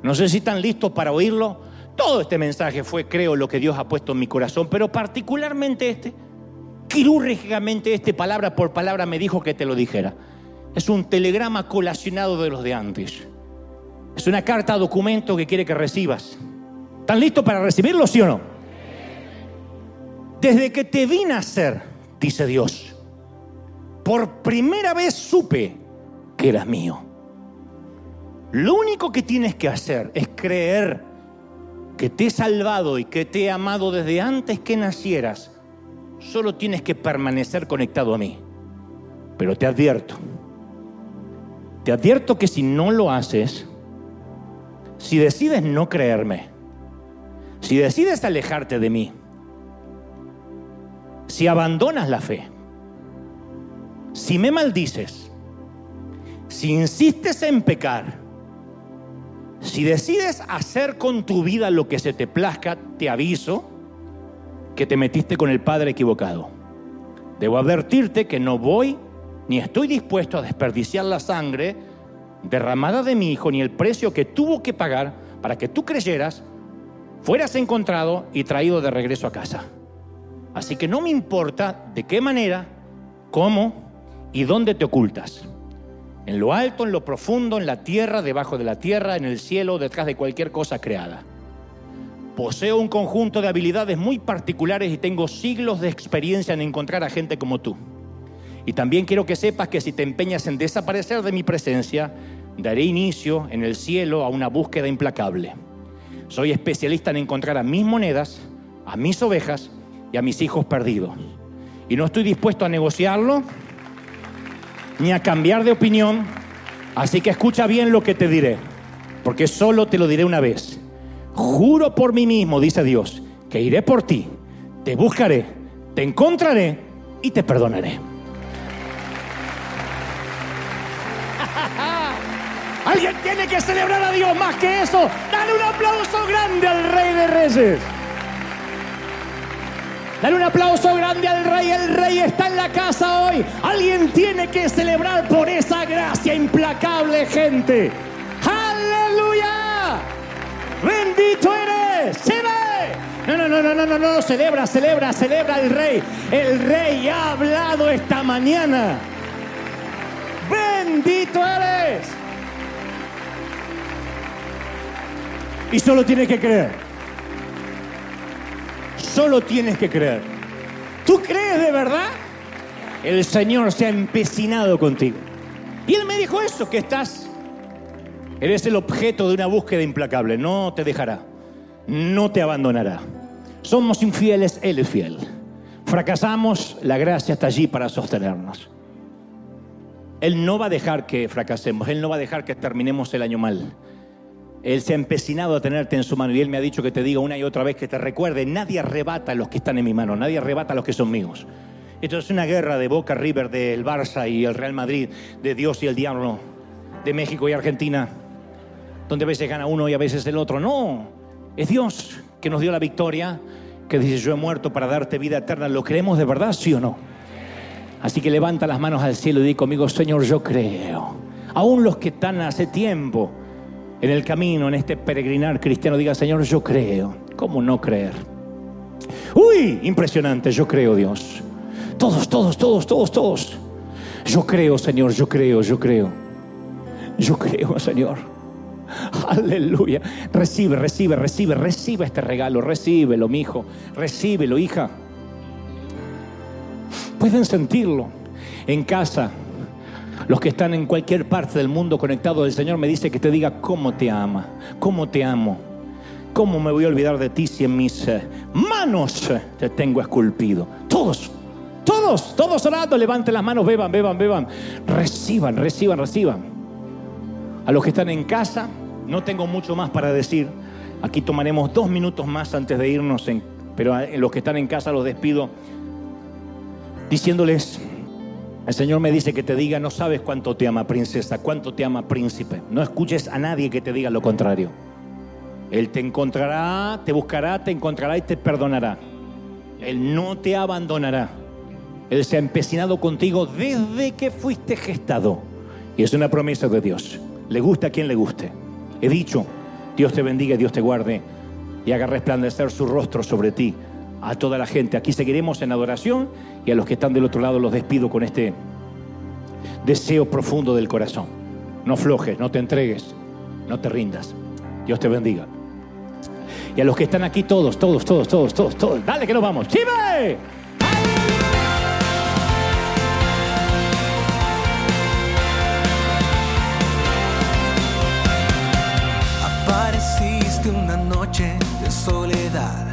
No sé si están listos para oírlo. Todo este mensaje fue, creo, lo que Dios ha puesto en mi corazón, pero particularmente este, quirúrgicamente este, palabra por palabra, me dijo que te lo dijera. Es un telegrama colacionado de los de antes. Es una carta documento que quiere que recibas. ¿Están listos para recibirlo, sí o no? Desde que te vi nacer, dice Dios, por primera vez supe que eras mío. Lo único que tienes que hacer es creer que te he salvado y que te he amado desde antes que nacieras. Solo tienes que permanecer conectado a mí. Pero te advierto, te advierto que si no lo haces, si decides no creerme, si decides alejarte de mí, si abandonas la fe, si me maldices, si insistes en pecar, si decides hacer con tu vida lo que se te plazca, te aviso que te metiste con el Padre equivocado. Debo advertirte que no voy ni estoy dispuesto a desperdiciar la sangre derramada de mi hijo, ni el precio que tuvo que pagar para que tú creyeras fueras encontrado y traído de regreso a casa. Así que no me importa de qué manera, cómo y dónde te ocultas. En lo alto, en lo profundo, en la tierra, debajo de la tierra, en el cielo, detrás de cualquier cosa creada. Poseo un conjunto de habilidades muy particulares y tengo siglos de experiencia en encontrar a gente como tú. Y también quiero que sepas que si te empeñas en desaparecer de mi presencia, daré inicio en el cielo a una búsqueda implacable. Soy especialista en encontrar a mis monedas, a mis ovejas y a mis hijos perdidos. Y no estoy dispuesto a negociarlo ni a cambiar de opinión. Así que escucha bien lo que te diré, porque solo te lo diré una vez. Juro por mí mismo, dice Dios, que iré por ti, te buscaré, te encontraré y te perdonaré. Alguien tiene que celebrar a Dios más que eso. Dale un aplauso grande al Rey de Reyes. Dale un aplauso grande al rey. El rey está en la casa hoy. Alguien tiene que celebrar por esa gracia implacable, gente. Aleluya. Bendito eres. Se. No, no, no, no, no, no, no. Celebra, celebra, celebra el rey. El rey ha hablado esta mañana. Bendito eres. Y solo tienes que creer. Solo tienes que creer. ¿Tú crees de verdad? El Señor se ha empecinado contigo. Y Él me dijo eso, que estás, eres el objeto de una búsqueda implacable. No te dejará, no te abandonará. Somos infieles, Él es fiel. Fracasamos, la gracia está allí para sostenernos. Él no va a dejar que fracasemos, Él no va a dejar que terminemos el año mal. Él se ha empecinado a tenerte en su mano y Él me ha dicho que te diga una y otra vez que te recuerde, nadie arrebata a los que están en mi mano, nadie arrebata a los que son míos. Esto es una guerra de Boca River, del Barça y el Real Madrid, de Dios y el diablo, de México y Argentina, donde a veces gana uno y a veces el otro. No, es Dios que nos dio la victoria, que dice yo he muerto para darte vida eterna. ¿Lo creemos de verdad, sí o no? Así que levanta las manos al cielo y di conmigo, Señor, yo creo. Aún los que están hace tiempo en el camino, en este peregrinar cristiano, diga, Señor, yo creo. ¿Cómo no creer? Uy, impresionante, yo creo, Dios. Todos, todos, todos, todos, todos. Yo creo, Señor, yo creo, yo creo. Yo creo, Señor. Aleluya. Recibe, recibe, recibe, recibe este regalo. Recíbelo, mi hijo. Recíbelo, hija. Pueden sentirlo en casa los que están en cualquier parte del mundo conectados, el Señor me dice que te diga cómo te ama, cómo te amo. ¿Cómo me voy a olvidar de ti si en mis eh, manos te tengo esculpido? Todos, todos, todos orando, levanten las manos, beban, beban, beban. Reciban, reciban, reciban. A los que están en casa, no tengo mucho más para decir. Aquí tomaremos dos minutos más antes de irnos, pero a los que están en casa los despido diciéndoles el Señor me dice que te diga, no sabes cuánto te ama princesa, cuánto te ama príncipe. No escuches a nadie que te diga lo contrario. Él te encontrará, te buscará, te encontrará y te perdonará. Él no te abandonará. Él se ha empecinado contigo desde que fuiste gestado. Y es una promesa de Dios. Le gusta a quien le guste. He dicho, Dios te bendiga, Dios te guarde y haga resplandecer su rostro sobre ti a toda la gente. Aquí seguiremos en adoración y a los que están del otro lado los despido con este deseo profundo del corazón. No flojes, no te entregues, no te rindas. Dios te bendiga. Y a los que están aquí todos, todos, todos, todos, todos, todos. Dale que nos vamos. ¡Chive! Apareciste una noche de soledad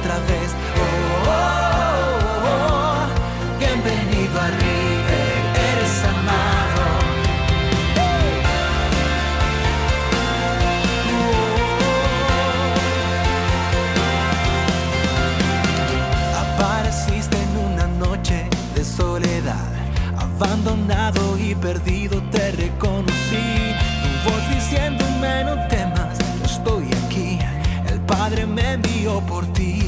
otra vez. Oh, oh, oh, oh, bienvenido a River, eres amado. Apareciste en una noche de soledad, abandonado y perdido te reconocí. Tu voz diciéndome no temas, estoy aquí. El Padre me envió por ti.